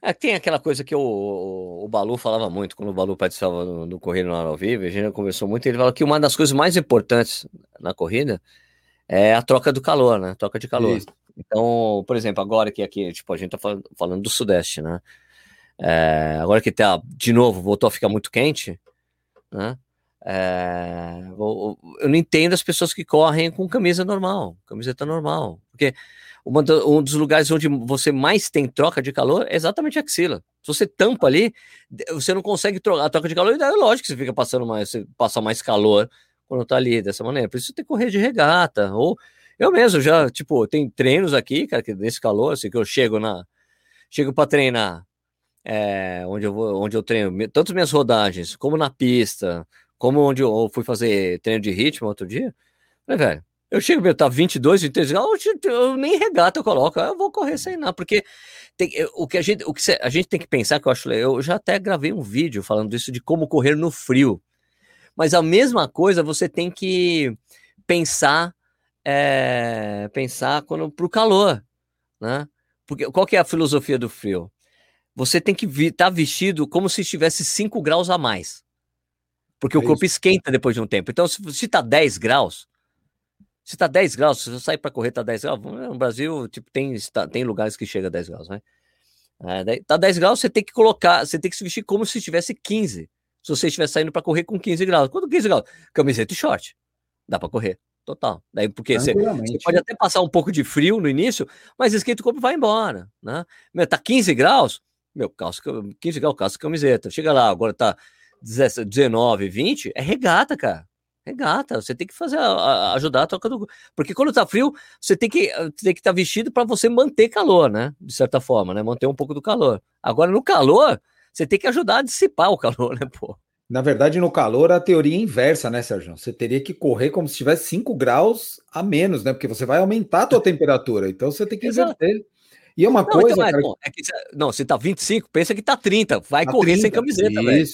É, tem aquela coisa que o, o Balu falava muito, quando o Balu participava no, no Corrida no Ar ao Vivo, a gente conversou muito, ele fala que uma das coisas mais importantes na corrida é a troca do calor, né? Troca de calor. Isso. Então, por exemplo, agora que aqui, tipo, a gente tá falando, falando do Sudeste, né? É, agora que tá, de novo, voltou a ficar muito quente, né? É, eu eu não entendo as pessoas que correm com camisa normal, camiseta normal, porque do- um dos lugares onde você mais tem troca de calor é exatamente a axila. Se você tampa ali, você não consegue trocar a troca de calor, e é lógico que você fica passando mais, você passa mais calor quando tá ali dessa maneira. Por isso tem que correr de regata, ou eu mesmo já, tipo, tem treinos aqui, cara, que nesse calor, assim, que eu chego na chego para treinar é, onde eu vou, onde eu treino, tanto minhas rodagens, como na pista, como onde eu fui fazer treino de ritmo outro dia. Falei, velho, eu chego, meu, tá 22, 23 graus, eu, eu nem regata eu coloco, eu vou correr sem nada, porque tem- o que a gente, o que a gente tem que pensar, que eu acho, eu já até gravei um vídeo falando disso, de como correr no frio, mas a mesma coisa você tem que pensar, é, pensar quando, pro calor, né? Porque qual que é a filosofia do frio? Você tem que estar vestido como se estivesse 5 graus a mais. Porque É o corpo esquenta depois de um tempo. Então, se, se tá 10 graus, se tá 10 graus, se você sair para correr, tá 10 graus. No Brasil, tipo, tem, tem lugares que chega a 10 graus, né? É, tá 10 graus, você tem que colocar, você tem que se vestir como se estivesse 15. Se você estiver saindo para correr com 15 graus. Quanto 15 graus? Camiseta e short. Dá para correr. Total. Daí, porque você, você pode até passar um pouco de frio no início, mas esquenta o corpo e vai embora, né? Meu, tá 15 graus, meu, calça, 15 graus, calça camiseta. Chega lá, agora tá 17, 19, 20, é regata, cara. Regata, você tem que fazer, a- ajudar a troca do... Porque quando tá frio, você tem que eh, tem que estar vestido para você manter calor, né? De certa forma, né? Manter um pouco do calor. Agora, no calor, você tem que ajudar a dissipar o calor, né, pô? Na verdade, no calor, a teoria é inversa, né, Sérgio? Você teria que correr como se tivesse 5 graus a menos, né? Porque você vai aumentar a tua temperatura. Então você tem que Exato. inverter. E é uma Não, coisa, então, cara, é que não, se tá 25, pensa que tá 30. Vai tá correr sem 30. camiseta, velho.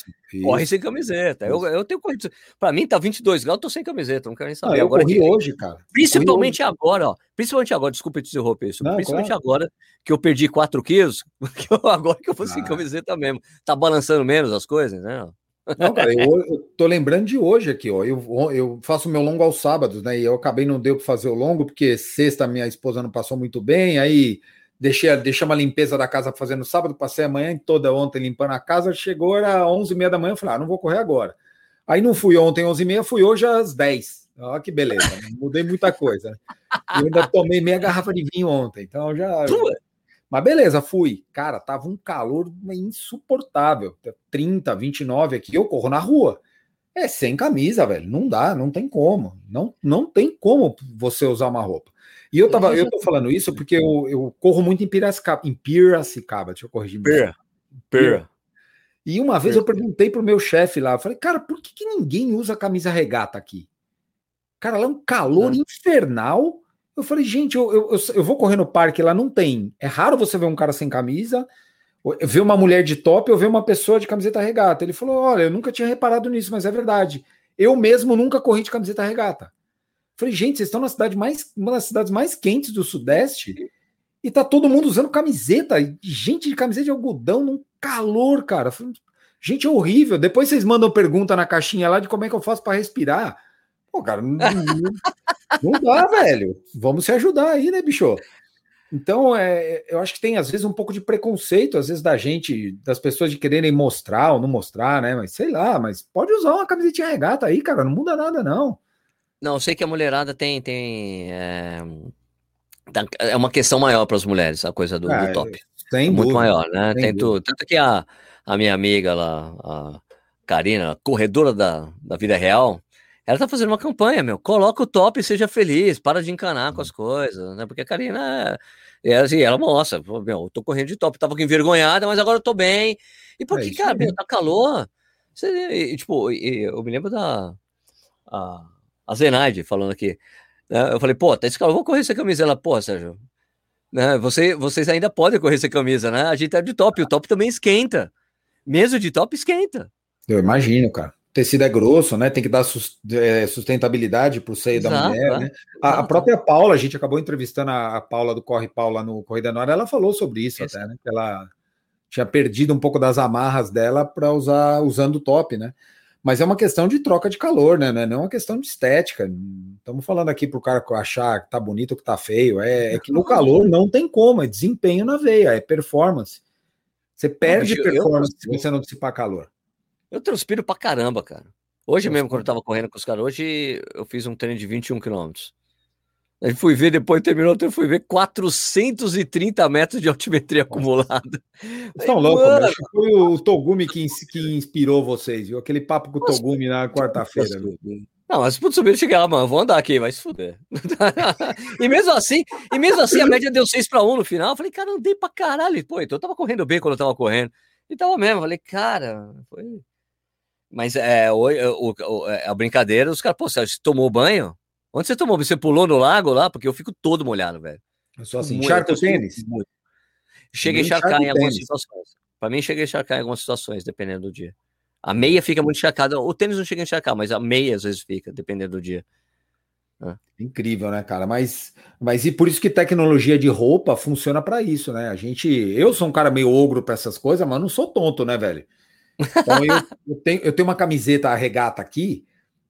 Corre sem camiseta. Eu, eu tenho corrido. Pra mim, tá 22 graus, eu tô sem camiseta, não quero nem Não, saber. eu agora corri que- hoje, cara. Principalmente agora, ó. Principalmente agora, desculpa te interromper isso. Não, principalmente claro. agora que eu perdi 4 quilos, agora que eu vou sem Ah. camiseta mesmo. Tá balançando menos as coisas, né? Não, cara, eu, eu tô lembrando de hoje aqui, ó. Eu, eu faço meu longo aos sábados, né? E eu acabei não deu para fazer o longo, porque sexta minha esposa não passou muito bem, aí deixei, a- deixei uma limpeza da casa no sábado, passei a manhã toda ontem limpando a casa, chegou, era 11h30 da manhã, eu falei, ah, não vou correr agora. Aí não fui ontem 11h30, fui hoje às 10 Olha que beleza, mudei muita coisa. né? Eu ainda tomei meia garrafa de vinho ontem, então já. Mas beleza, fui. Cara, tava um calor insuportável. 30, 29 aqui, eu corro na rua. É sem camisa, velho. Não dá, não tem como. Não, não tem como você usar uma roupa. E eu tava, eu tô falando isso porque eu, eu corro muito em Piracicaba, em Piracicaba, deixa eu corrigir. Pera, pera. E uma vez eu perguntei pro meu chefe lá, eu falei, cara, por que, que ninguém usa camisa regata aqui? Cara, lá é um calor Ah. infernal. Eu falei, gente, eu, eu, eu, eu vou correr no parque, lá não tem. É raro você ver um cara sem camisa, ou ver uma mulher de top ou ver uma pessoa de camiseta regata. Ele falou, olha, eu nunca tinha reparado nisso, mas é verdade. Eu mesmo nunca corri de camiseta regata. Falei, gente, vocês estão na cidade mais, uma das cidades mais quentes do Sudeste e tá todo mundo usando camiseta, gente de camiseta de algodão num calor, cara. Falei, Gente, é horrível. Depois vocês mandam pergunta na caixinha lá de como é que eu faço para respirar. Pô, cara, não, não- não dá, velho. Vamos se ajudar aí, né, bicho? Então, é, eu acho que tem, às vezes, um pouco de preconceito, às vezes, da gente, das pessoas de quererem mostrar ou não mostrar, né? Mas sei lá, mas pode usar uma camisetinha regata aí, cara, não muda nada, não. Não, eu sei que a mulherada tem. tem é, é uma questão maior para as mulheres, a coisa do, do Ah, top. Sem É muito dúvida. maior, né? sem Tem tu- tanto que a, a minha amiga lá, a Karina, corredora da, da vida real, ela tá fazendo uma campanha, meu. Coloca o top e seja feliz, para de encanar com as coisas, né? Porque a Karina, é, assim, ela mostra, meu, eu tô correndo de top, tava aqui envergonhada, mas agora eu tô bem. E É porque, isso cara, aí. meu, tá calor. Você, e, tipo, e- eu me lembro da a, a Zenaide falando aqui. né? Eu falei, pô, tá eu vou correr sem camisa. Ela, pô, Sérgio, né, você, vocês ainda podem correr sem camisa, né? A gente é de top, o top também esquenta. Mesmo de top, esquenta. Eu imagino, cara. tecido é grosso, né? Tem que dar é, sustentabilidade para o seio da Exato, mulher, é. né? A, a própria Paula, a gente acabou entrevistando a, a Paula do Corre Paula no Corrida Nora, ela falou sobre isso Isso. até, né? Que ela tinha perdido um pouco das amarras dela para usar usando o top, né? Mas é uma questão de troca de calor, né? Não é não é uma questão de estética. Estamos falando aqui para o cara achar que tá bonito ou que tá feio. É, é que no calor não tem como, é desempenho na veia, é performance. Você perde eu- eu- performance se você não dissipar calor. Eu transpiro pra caramba, cara. Hoje mesmo, quando eu tava correndo com os caras, hoje eu fiz um treino de 21 quilômetros. Aí fui ver, depois terminou, eu fui ver 430 metros de altimetria acumulada. Vocês estão loucos? Acho que foi o Togumi que, que inspirou vocês, viu? Aquele papo com o Nossa. Togumi na quarta-feira. Não, mas putz, subir e chegar lá, mano, vou andar aqui, vai se fuder. e mesmo assim, e mesmo assim a média deu 6 para 1 no final. Eu falei, cara, andei pra caralho. Pô, então eu tava correndo bem quando eu tava correndo. E tava mesmo, eu falei, cara, foi. Mas é, o, o- o- é, a brincadeira, os caras, pô, você tomou banho? Onde você tomou? Você pulou no lago lá? Porque eu fico todo molhado, velho. Eu sou assim, encharca o tênis. muito. Chega a encharcar encharca em algumas tênis. situações. Pra mim, chega a encharcar em algumas situações, dependendo do dia. A meia fica muito encharcada. O tênis não chega a encharcar, mas a meia às vezes fica, dependendo do dia. Incrível, né, cara? Mas, mas e por isso que tecnologia de roupa funciona para isso, né? A gente, eu sou um cara meio ogro para essas coisas, mas não sou tonto, né, velho? Então eu, eu tenho, eu tenho uma camiseta a regata aqui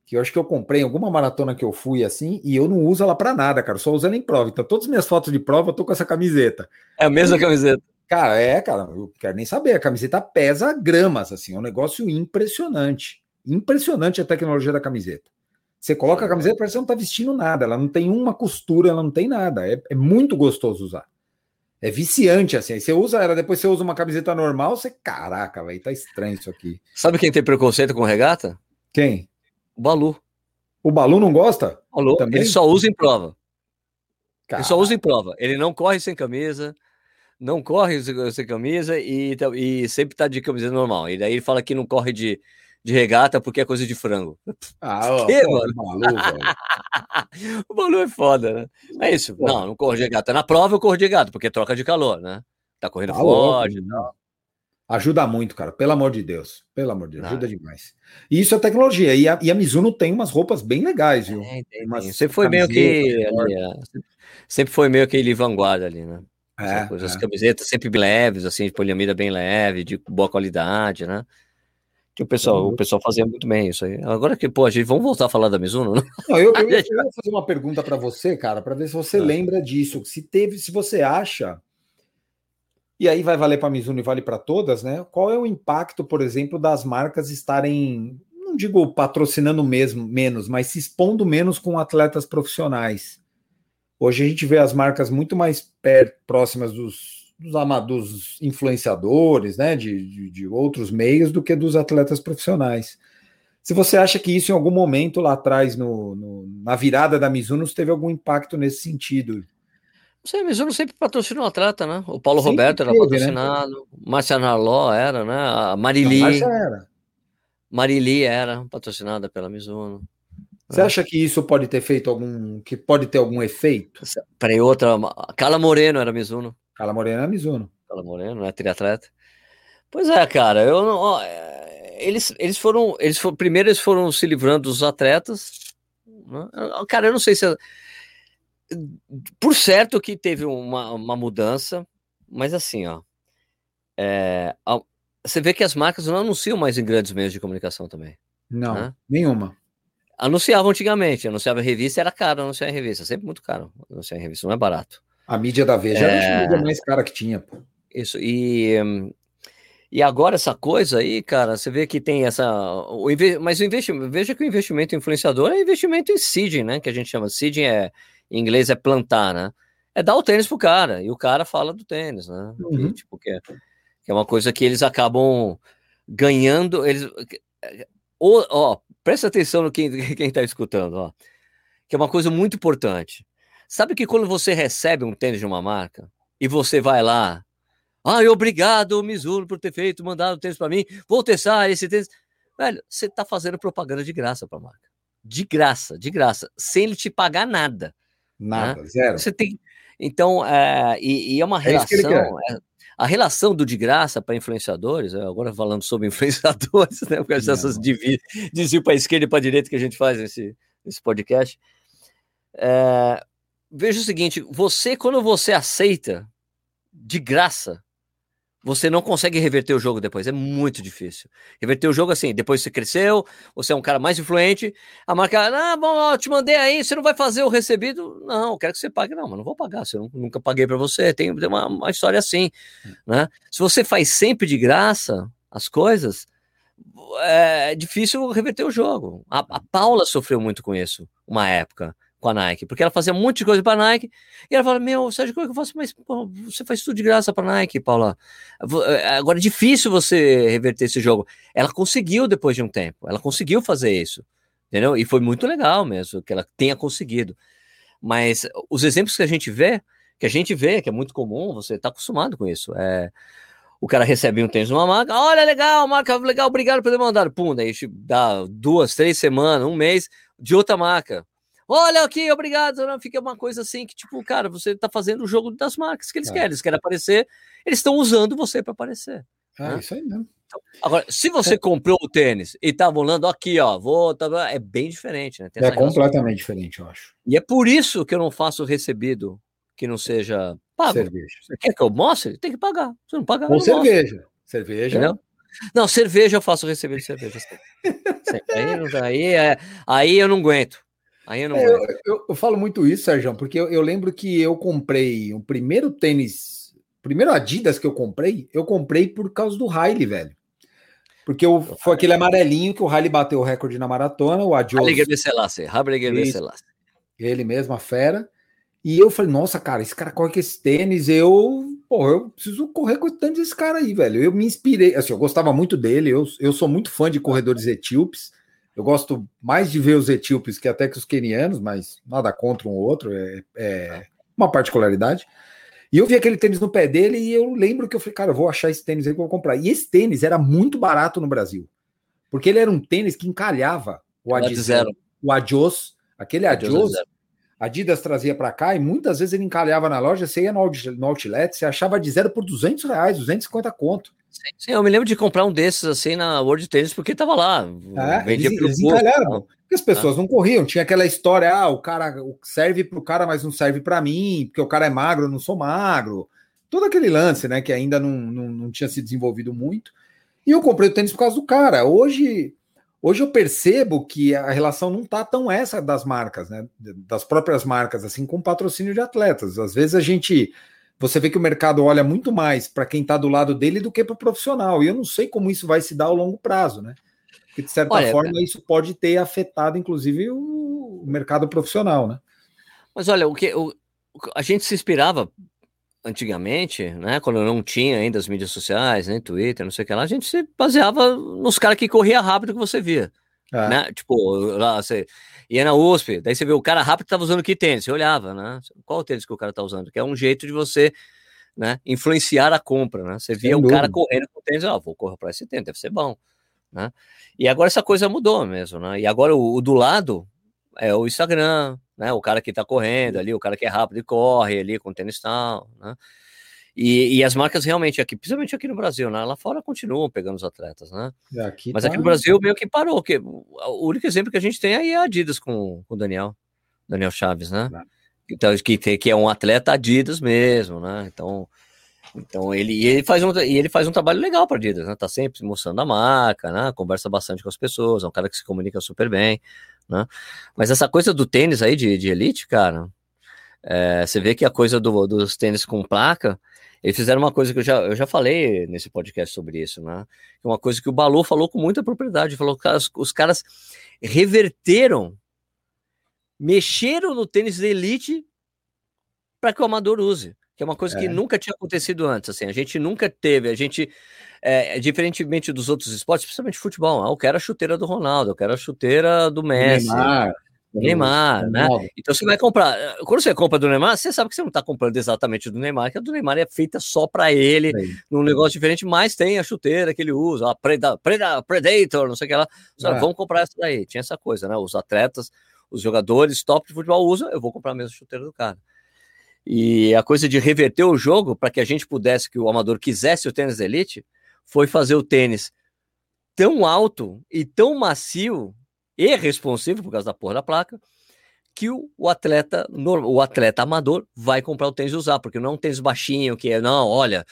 que eu acho que eu comprei em alguma maratona que eu fui assim e eu não uso ela para nada, cara. Só uso ela em prova. Então todas as minhas fotos de prova eu tô com essa camiseta. É a mesma camiseta. Cara, é, cara, eu quero nem saber. A camiseta pesa gramas, assim, é um negócio impressionante. Impressionante a tecnologia da camiseta. Você coloca a camiseta, parece que você não tá vestindo nada, ela não tem uma costura, ela não tem nada. É, é muito gostoso usar. É viciante, assim. Aí você usa ela, depois você usa uma camiseta normal, você, caraca, velho, tá estranho isso aqui. Sabe quem tem preconceito com regata? Quem? O Balu. O Balu não gosta? Balu, Também? ele só usa em prova. Cara, Ele só usa em prova. Ele não corre sem camisa, não corre sem camisa e, e sempre tá de camisa normal. E daí ele fala que não corre de, de regata porque é coisa de frango. ah, ó, Que, pô, mano? Balu. O Balu é foda, né? É isso. Pô. Não, não corro de regata. Na prova eu corro de regata, porque é troca de calor, né? Tá correndo Tá louco, forte. Ajuda muito, cara. Pelo amor de Deus. Pelo amor de Deus. Ajuda demais. E isso é tecnologia. E a, e a Mizuno tem umas roupas bem legais, viu? Tem, tem, Umas tem. Sempre foi meio que. ali, é, sempre foi meio que ele vanguarda ali, né? É, coisa, As é. camisetas sempre leves, assim, de poliamida bem leve, de boa qualidade, né? Que o pessoal, o pessoal fazia muito bem isso aí. Agora que, pô, a gente, vamos voltar a falar da Mizuno, né? Não, eu, eu, ia- eu ia fazer uma pergunta para você, cara, para ver se você Ah. lembra disso. Se teve, se você acha. E aí vai valer para a Mizuno e vale para todas, né? Qual é o impacto, por exemplo, das marcas estarem, não digo patrocinando mesmo menos, mas se expondo menos com atletas profissionais? Hoje a gente vê as marcas muito mais per- próximas dos, dos, dos influenciadores, né? De, de, de outros meios do que dos atletas profissionais. Se você acha que isso em algum momento lá atrás, no, no- na virada da Mizuno, teve algum impacto nesse sentido? Não sei, a Mizuno sempre patrocinou atleta, né? O Paulo Sempre Roberto era teve, né? patrocinado, Márcia Narló era, né? A Marili, Márcia era. Marili era patrocinada pela Mizuno. Você acha que isso pode ter feito algum, que pode ter algum efeito? Peraí, outra, Carla Moreno era Mizuno. Carla Morena é a Mizuno. Carla Moreno, né? Triatleta. Pois é, cara, eu não. ó, é, eles, eles foram. Eles foram, primeiro eles foram se livrando dos atletas. né? Cara, eu não sei se. Por certo que teve uma, uma mudança, mas assim, ó. é, você vê que as marcas não anunciam mais em grandes meios de comunicação também. Não, Hã? nenhuma. Anunciavam antigamente, anunciava em revista, era caro anunciar em revista, sempre muito caro anunciar em revista, não é barato. A mídia da Veja era É. a mídia mais cara que tinha. pô. Isso, e, e agora essa coisa aí, cara, você vê que tem essa. O mas o investimento, veja que o investimento influenciador é investimento em seeding, né? Que a gente chama. Seeding é, em inglês é plantar, né? É dar o tênis pro cara, e o cara fala do tênis, né? Que, Uhum. tipo, que é, que é uma coisa que eles acabam ganhando. Eles, ó, ó, presta atenção no quem, quem tá escutando, ó. Que é uma coisa muito importante. Sabe que quando você recebe um tênis de uma marca e você vai lá Ai, obrigado, Mizuno, por ter feito, mandado o tênis para mim. Vou testar esse tênis. Velho, você tá fazendo propaganda de graça para a marca. De graça, de graça, sem ele te pagar nada. Nada, zero. Você tem. Então, é, e, e é uma É relação. é, a relação do de graça para influenciadores, é, agora falando sobre influenciadores, né? Porque essas desvio para a esquerda e para a direita que a gente faz nesse, nesse podcast. É, veja o seguinte: você, quando você aceita de graça, você não consegue reverter o jogo depois. É muito difícil. Reverter o jogo assim, depois você cresceu, você é um cara mais influente, a marca, ah, bom, ó, te mandei aí, você não vai fazer o recebido? Não, eu quero que você pague. Não, mas não vou pagar, eu nu- nunca paguei para você. Tem, tem uma, uma história assim, né? Se você faz sempre de graça as coisas, é difícil reverter o jogo. A, a Paula sofreu muito com isso, uma época, com a Nike, porque ela fazia um monte de coisa para Nike, e ela fala: Meu, Sérgio, como é que eu faço? Mas pô, você faz tudo de graça para Nike, Paula. É, Agora é difícil você reverter esse jogo. Ela conseguiu depois de um tempo, ela conseguiu fazer isso, entendeu? E foi muito legal mesmo que ela tenha conseguido. Mas os exemplos que a gente vê, que a gente vê, que é muito comum, você está acostumado com isso. É, o cara recebe um tênis numa marca, olha, legal, marca, legal, obrigado por ter mandado. Pum, daí dá duas, três semanas, um mês de outra marca. Olha aqui, obrigado. Não, fica uma coisa assim que, tipo, cara, você tá fazendo o jogo das marcas que eles É. querem. Eles querem aparecer, eles estão usando você para aparecer. É Né? isso aí mesmo. Agora, se você comprou o tênis e tá rolando aqui, ó, vou, tá, é bem diferente, né? É completamente diferente, eu acho. E é por isso que eu não faço recebido que não seja pago. Cerveja. Você quer que eu mostre? Tem que pagar. Se não pagar, mostro. cerveja. Cerveja. Entendeu? Não, cerveja eu faço receber de cerveja. Aí, aí, é- aí eu não aguento. Aí eu não É, eu, eu- eu falo muito isso, Sérgio, porque eu, eu lembro que eu comprei o primeiro tênis, o primeiro Adidas que eu comprei, eu comprei por causa do Riley, velho. Porque eu, foi aquele amarelinho que o Riley bateu o recorde na maratona, o Adios, ele mesmo, a fera. E eu falei, nossa, cara, esse cara corre com esse tênis, eu, pô, eu preciso correr com o tênis desse cara aí, velho. Eu me inspirei, assim, eu gostava muito dele, eu, eu sou muito fã de corredores etíopes. Eu gosto mais de ver os etíopes que até que os quenianos, mas nada contra um ou outro, é, é uma particularidade. E eu vi aquele tênis no pé dele e eu lembro que eu falei, cara, eu vou achar esse tênis aí que eu vou comprar. E esse tênis era muito barato no Brasil, porque ele era um tênis que encalhava o Adidas, o Adios, aquele Adios Adios, é zero. Adidas trazia para cá e muitas vezes ele encalhava na loja, você ia no outlet, você achava de zero por 200 reais, 250 conto. Sim, sim, eu me lembro de comprar um desses assim na World Tennis porque tava lá. É, vendia eles, pelo eles porque as pessoas não corriam. Tinha aquela história, ah, o cara serve para o cara, mas não serve para mim, porque o cara é magro, eu não sou magro. Todo aquele lance, né, que ainda não, não, não tinha se desenvolvido muito. E eu comprei o tênis por causa do cara. Hoje, hoje eu percebo que a relação não tá tão essa das marcas, né, das próprias marcas, assim, com patrocínio de atletas. Às vezes a gente você vê que o mercado olha muito mais para quem está do lado dele do que para o profissional. E eu não sei como isso vai se dar ao longo prazo, né? Porque, de certa Olha, forma, isso pode ter afetado, inclusive, o, mercado profissional, né? Mas olha, o que o- a gente se inspirava antigamente, né? Quando não tinha ainda as mídias sociais, nem Twitter, não sei o que lá, a gente se baseava nos caras que corria rápido que você via. É. né? Tipo, lá você ia na USP, daí você vê o cara rápido que tava usando que tênis, você olhava, né? Qual o tênis que o cara tá usando? Que é um jeito de você, né, influenciar a compra, né? Você via Sem o cara dúvida. correndo com o tênis, ah, vou correr para esse tênis, deve ser bom, né? E agora essa coisa mudou mesmo, né? E agora o, o do lado é o Instagram, né? O cara que tá correndo ali, o cara que é rápido e corre ali com o tênis tal, né? E, e as marcas realmente aqui, principalmente aqui no Brasil, né? Lá fora continuam pegando os atletas, né? Aqui Mas tá- aqui no Brasil meio que parou. Que, o único exemplo que a gente tem aí é a Adidas com, com o Daniel, Daniel Chaves, né? Claro. Então, que, que é um atleta Adidas mesmo, né? Então, então ele, ele, faz um, ele faz um trabalho legal para Adidas, né? Tá sempre mostrando a marca, né? Conversa bastante com as pessoas, é um cara que se comunica super bem, né? Mas essa coisa do tênis aí de, de elite, cara, é, você vê que a coisa do, dos tênis com placa, eles fizeram uma coisa que eu já, eu já falei nesse podcast sobre isso, né? Que é Uma coisa que o Balu falou com muita propriedade, falou que os, os caras reverteram, mexeram no tênis de elite para que o amador use, que é uma coisa que É. nunca tinha acontecido antes, assim, a gente nunca teve, a gente, é, diferentemente dos outros esportes, principalmente futebol, ah, eu quero a chuteira do Ronaldo, eu quero a chuteira do Messi, Neymar, Neymar, né? Então você vai comprar. Quando você compra do Neymar, você sabe que você não está comprando exatamente do Neymar, que a do Neymar é feita só para ele, Aí. num negócio diferente, mas tem a chuteira que ele usa, a Preda, Preda, Predator, não sei o que lá. É. Vamos comprar essa daí. Tinha essa coisa, né? Os atletas, os jogadores top de futebol usam, eu vou comprar a mesma chuteira do cara. E a coisa de reverter o jogo para que a gente pudesse, que o amador quisesse o tênis elite, foi fazer o tênis tão alto e tão macio e por causa da porra da placa que o, o atleta o atleta amador vai comprar o tênis e usar, porque não é um tênis baixinho que é, não, olha,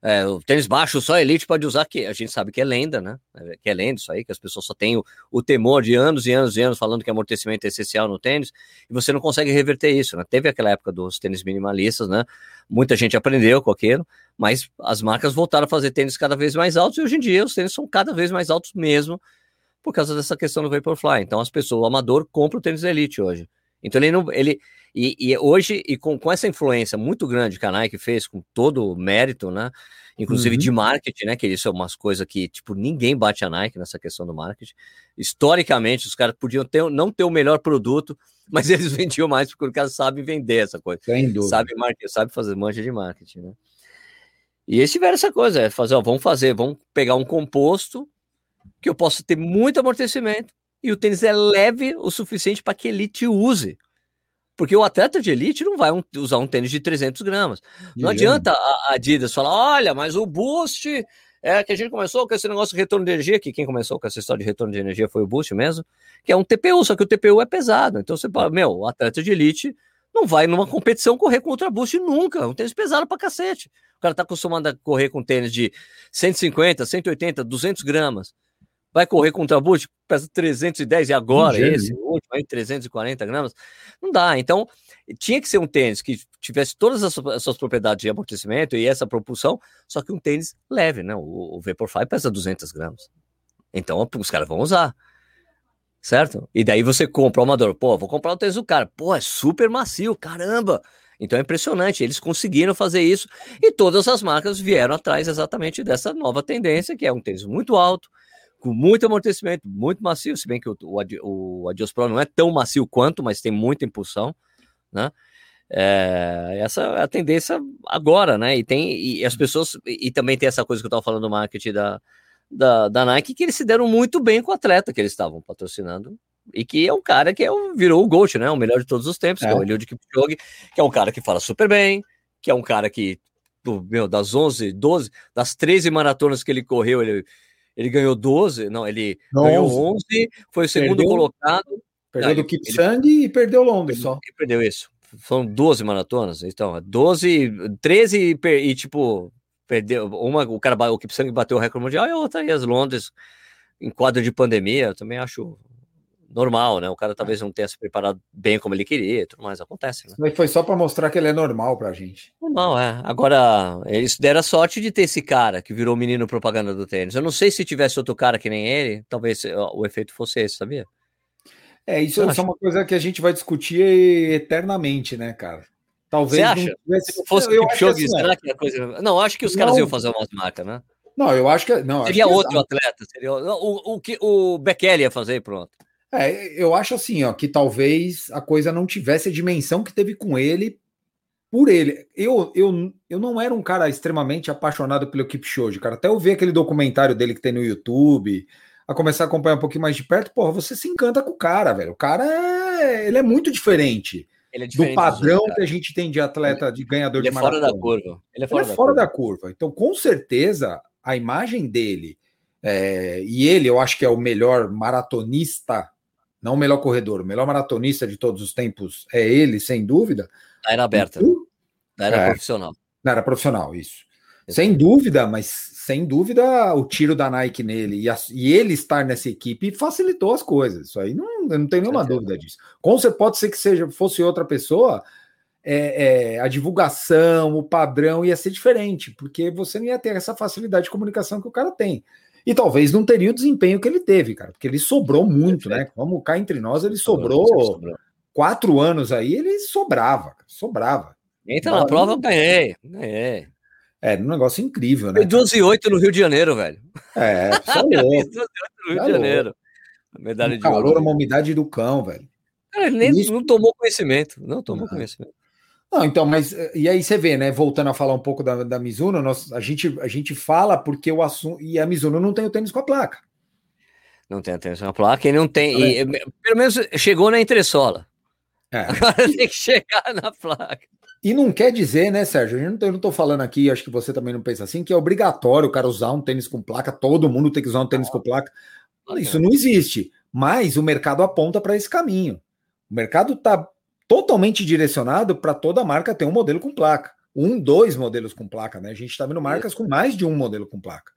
é, o tênis baixo só a elite pode usar, que a gente sabe que é lenda, né? É, que é lenda isso aí, que as pessoas só têm o, o, temor de anos e anos e anos falando que amortecimento é essencial no tênis, e você não consegue reverter isso, né? Teve aquela época dos tênis minimalistas, né? Muita gente aprendeu com aquilo, mas as marcas voltaram a fazer tênis cada vez mais altos, e hoje em dia os tênis são cada vez mais altos mesmo, por causa dessa questão do Vaporfly. Então as pessoas, o amador, compra o tênis Elite hoje. Então ele não. Ele, e, e hoje, e com, com essa influência muito grande que a Nike fez, com todo o mérito, né? Inclusive uhum. de marketing, né? Que isso é umas coisas que, tipo, ninguém bate a Nike nessa questão do marketing. Historicamente, os caras podiam ter, não ter o melhor produto, mas eles vendiam mais porque os caras sabem vender essa coisa. Sem dúvida. Sabe, sabe fazer mancha de marketing, né? E eles tiveram essa coisa, é fazer, ó, vamos fazer, vamos pegar um composto que eu possa ter muito amortecimento e o tênis é leve o suficiente para que ele te use. Porque o atleta de elite não vai um, usar um tênis de 300 gramas. Não adianta a, a Adidas falar, olha, mas o Boost é que a gente começou com esse negócio de retorno de energia, que quem começou com essa história de retorno de energia foi o Boost mesmo, que é um TPU, só que o TPU é pesado. Então você fala, meu, o atleta de elite não vai numa competição correr com Ultra Boost nunca. É um tênis pesado pra cacete. O cara tá acostumado a correr com tênis de 150, 180, 200 gramas vai correr contra Boost, pesa 310 e agora esse, o último aí, 340 gramas, não dá. Então, tinha que ser um tênis que tivesse todas as suas propriedades de amortecimento e essa propulsão, só que um tênis leve, né? O, o Vaporfly pesa 200 gramas. Então, os caras vão usar. Certo? E daí você compra o amador, pô, vou comprar o tênis do cara, pô, é super macio, caramba. Então é impressionante, eles conseguiram fazer isso e todas as marcas vieram atrás exatamente dessa nova tendência, que é um tênis muito alto, com muito amortecimento, muito macio, se bem que o, o, o Adios Pro não é tão macio quanto, mas tem muita impulsão, né? É, essa é a tendência agora, né? E tem e as pessoas e, também tem essa coisa que eu estava falando do marketing da, da, da, Nike que eles se deram muito bem com o atleta que eles estavam patrocinando e que é um cara que é o, virou o GOAT, né? O melhor de todos os tempos, é. que é o Eliud Kipchoge, que é um cara que fala super bem, que é um cara que meu, das 11, 12, das 13 maratonas que ele correu, ele ele ganhou 12, não, ele não, ganhou 11, foi o segundo perdeu, colocado. Perdeu não, do Kipsang e perdeu Londres só. Ele perdeu isso. Foram 12 maratonas, então, 12, 13 e, e tipo, perdeu uma, o cara, o Kipsang bateu o recorde mundial e a outra aí as Londres em quadro de pandemia, eu também acho normal, né? O cara talvez não tenha se preparado bem como ele queria, tudo mais acontece. Né? Mas foi só para mostrar que ele é normal pra gente. Normal, é. Agora, eles deram a sorte de ter esse cara que virou menino propaganda do tênis. Eu não sei se tivesse outro cara que nem ele, talvez o efeito fosse esse, sabia? É, isso, isso é uma coisa que a gente vai discutir eternamente, né, cara? Talvez Você acha? Não Se fosse eu Kipchoge, assim, será é. que a coisa. Não, acho que os caras não. iam fazer umas marcas, né? Não, eu acho que. Não, seria acho outro que... atleta. Seria... O, o, que o Bekele ia fazer, pronto. É, eu acho assim, ó, que talvez a coisa não tivesse a dimensão que teve com ele por ele. Eu, eu, eu não era um cara extremamente apaixonado pelo Kipchoge, cara. Até eu ver aquele documentário dele que tem no YouTube, a começar a acompanhar um pouquinho mais de perto, porra, você se encanta com o cara, velho. O cara é, ele é muito diferente. É do padrão que a gente tem de atleta, de ganhador ele de é fora da curva. Ele é fora, ele é da, fora curva. da curva. Então, com certeza, a imagem dele é, e ele, eu acho que é o melhor maratonista não o melhor corredor, o melhor maratonista de todos os tempos é ele, sem dúvida. Na era aberta, na era é, profissional. Na era profissional, isso. Sem dúvida, mas sem dúvida o tiro da Nike nele e, a, e, ele estar nessa equipe facilitou as coisas. Isso aí não, não tenho nenhuma dúvida disso. Como você pode ser que seja fosse outra pessoa, é, é, a divulgação, o padrão ia ser diferente, porque você não ia ter essa facilidade de comunicação que o cara tem. E talvez não teria o desempenho que ele teve, cara, porque ele sobrou muito, né? Vamos cá entre nós, ele sobrou, sobrou. quatro anos aí, ele sobrava, sobrava. Entra na prova, eu ganhei, ganhei. É, um negócio incrível, né? 12 e 8 no Rio de Janeiro, velho. É, só louco. 12 e 8 no Rio de Janeiro. medalha um de calor, ouro. uma umidade do cão, velho. Cara, ele nem Isso... não tomou conhecimento, não tomou não. conhecimento. Não, então, mas e aí você vê, né? Voltando a falar um pouco da, da Mizuno, nós, a, gente, a gente fala porque o assunto. E a Mizuno não tem o tênis com a placa. Não tem o tênis com a placa e não tem. E, pelo menos chegou na entressola. É. Agora tem que chegar na placa. E não quer dizer, né, Sérgio? Eu não tô- eu não estou falando aqui, acho que você também não pensa assim, que é obrigatório o cara usar um tênis com placa, todo mundo tem que usar um tênis com placa. Isso não existe. Mas o mercado aponta para esse caminho. O mercado está totalmente direcionado para toda marca ter um modelo com placa. Um, dois modelos com placa, né? A gente está vendo marcas com mais de um modelo com placa.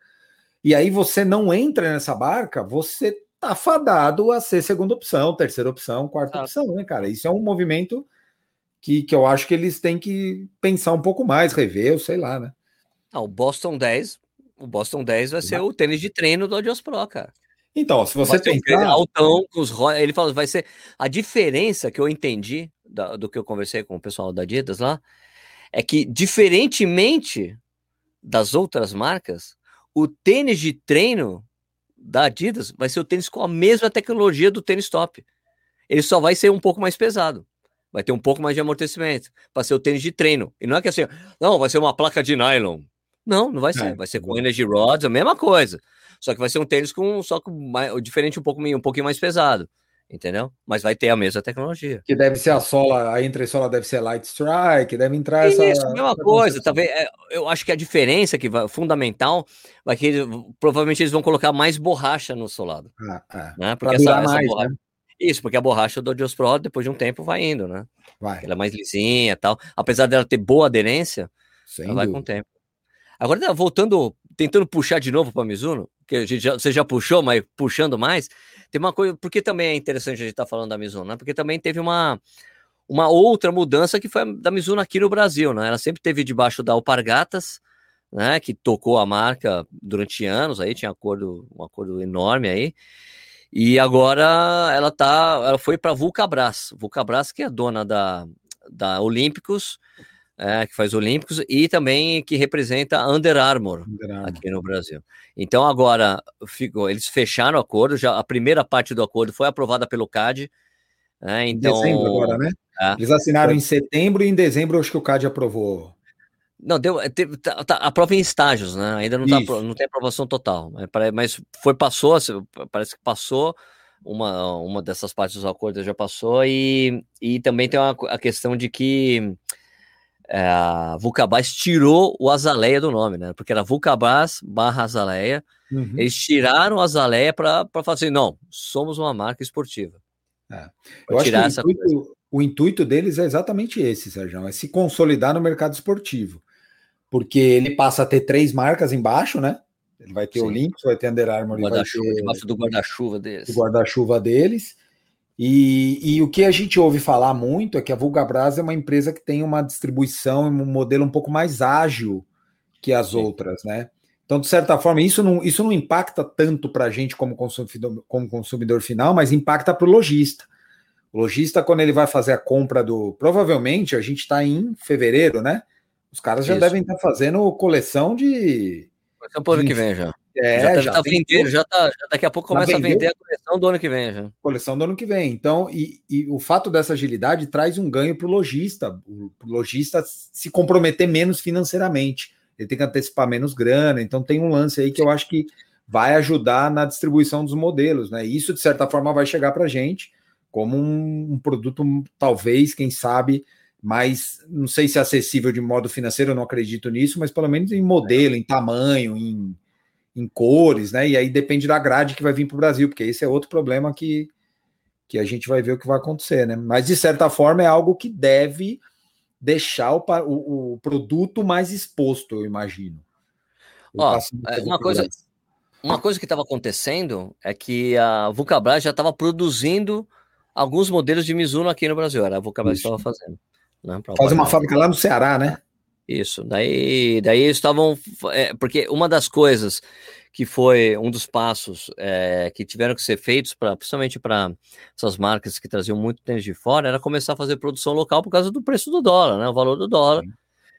E aí você não entra nessa barca, você tá fadado a ser segunda opção, terceira opção, quarta Exato. opção, né, cara? Isso é um movimento que, que eu acho que eles têm que pensar um pouco mais, rever, eu sei lá, né? Ah, o Boston 10, o Boston 10 vai ser o tênis de treino do Adios Pro, cara. Então, se você Vai ser um pensar, altão com os ele falou, vai ser a diferença que eu entendi da- do que eu conversei com o pessoal da Adidas lá é que diferentemente das outras marcas, o tênis de treino da Adidas vai ser o tênis com a mesma tecnologia do tênis top. Ele só vai ser um pouco mais pesado. Vai ter um pouco mais de amortecimento para ser o tênis de treino. E não é que assim, não, vai ser uma placa de nylon. Não, não vai ser. É, vai ser com energy rods, a mesma coisa. Só que vai ser um tênis com só com mais, diferente um pouco um pouquinho mais pesado, entendeu? Mas vai ter a mesma tecnologia. que deve ser a sola, a entressola deve ser light strike, deve entrar essa. Isso, a mesma essa coisa. Talvez, é, eu acho que a diferença que vai, fundamental vai que eles- provavelmente eles vão colocar mais borracha no solado, Ah, ah, né? Porque durar mais, borracha, né? isso, porque a borracha do Dios Pro depois de um tempo vai indo, né? Vai, Ela é mais lisinha, e tal. Apesar dela ter boa aderência, sem ela vai com o dúvida. tempo. Agora voltando, tentando puxar de novo para Mizuno, que já, você já puxou, mas puxando mais, tem uma coisa, porque também é interessante a gente estar falando da Mizuno, né? Porque também teve uma uma outra mudança que foi da Mizuno aqui no Brasil, né? Ela sempre teve debaixo da Alpargatas, né, que tocou a marca durante anos, aí tinha acordo, um acordo enorme aí. E agora ela tá, ela foi para Vulcabras, Vulcabras que é dona da da Olímpicos, é, que faz Olímpicos e também que representa a Under Armour aqui no Brasil. Então agora ficou, eles fecharam o acordo, já a primeira parte do acordo foi aprovada pelo CAD. né, Em então, dezembro agora, né? É. Eles assinaram Foi. em setembro e em dezembro acho que o CAD aprovou. não deu, teve, tá, tá, a prova em estágios, né? Ainda não, tá, não tem aprovação total, mas foi passou, parece que passou uma, uma dessas partes dos acordos já passou e, e também tem uma, a questão de que é, a Vulcabras tirou o Azaleia do nome, né? Porque era Vulcabras barra Azaleia. Uhum. Eles tiraram o Azaleia para falar assim: não, somos uma marca esportiva. É. Eu acho que o intuito, o intuito deles é exatamente esse, Sérgio, é se consolidar no mercado esportivo. Porque ele passa a ter três marcas embaixo, né? Ele vai ter Sim. o Olympus, vai ter Under Armour e vai ter debaixo do guarda-chuva deles. o guarda-chuva deles. E, e o que a gente ouve falar muito é que a Vulgabras é uma empresa que tem uma distribuição e um modelo um pouco mais ágil que as outras, né? Então, de certa forma, isso não, isso não impacta tanto para a gente como consumidor, como consumidor final, mas impacta para o lojista. O lojista, quando ele vai fazer a compra do. Provavelmente, a gente está em fevereiro, né? Os caras já Isso. devem estar fazendo coleção de. Vai pro ano que vem já. É, já tá, já já tá tem vendendo, já tá, já daqui a pouco começa a vender a coleção do ano que vem já. coleção do ano que vem. Então, e, e o fato dessa agilidade traz um ganho para o lojista, o lojista se comprometer menos financeiramente. Ele tem que antecipar menos grana. Então, tem um lance aí que eu acho que vai ajudar na distribuição dos modelos, né? E Isso, de certa forma, vai chegar para a gente como um, um produto, talvez, quem sabe, mais, não sei se acessível de modo financeiro, eu não acredito nisso, mas pelo menos em modelo, em tamanho, em, em cores, né? E aí depende da grade que vai vir para o Brasil, porque esse é outro problema que, que a gente vai ver o que vai acontecer, né? Mas de certa forma é algo que deve deixar o, o, o produto mais exposto, eu imagino. Ó, é, uma coisa- Uma coisa que estava acontecendo é que a Vulcabras já estava produzindo alguns modelos de Mizuno aqui no Brasil. Era a Vulcabras estava fazendo. Né, Faz uma fábrica lá no Ceará, né? Isso, daí, daí eles estavam. é, porque uma das coisas que foi um dos passos é, que tiveram que ser feitos, pra, principalmente para essas marcas que traziam muito tênis de fora, era começar a fazer produção local por causa do preço do dólar, né? O valor do dólar,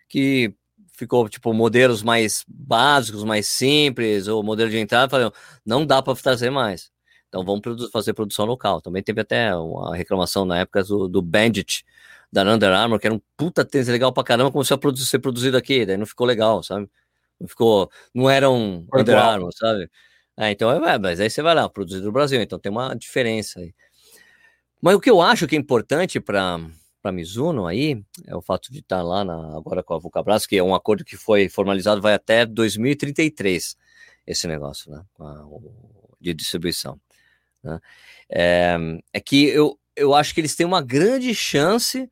que ficou tipo modelos mais básicos, mais simples, ou modelo de entrada, falaram, não dá para trazer mais. Então vamos produ- fazer produção local. Também teve até uma reclamação na época do, do Bandit da Under Armour, que era um puta tênis legal pra caramba, começou a produ- ser produzido aqui, daí não ficou legal, sabe? Não ficou, não era um Foi Under. Armour, sabe? É, então, é, mas aí você vai lá, produzido no Brasil, então tem uma diferença aí. Mas o que eu acho que é importante para para Mizuno aí é o fato de estar lá na, agora com a Vulcabras, que é um acordo que foi formalizado, vai até 2033 esse negócio, né? de distribuição. né? É, é que eu, eu acho que eles têm uma grande chance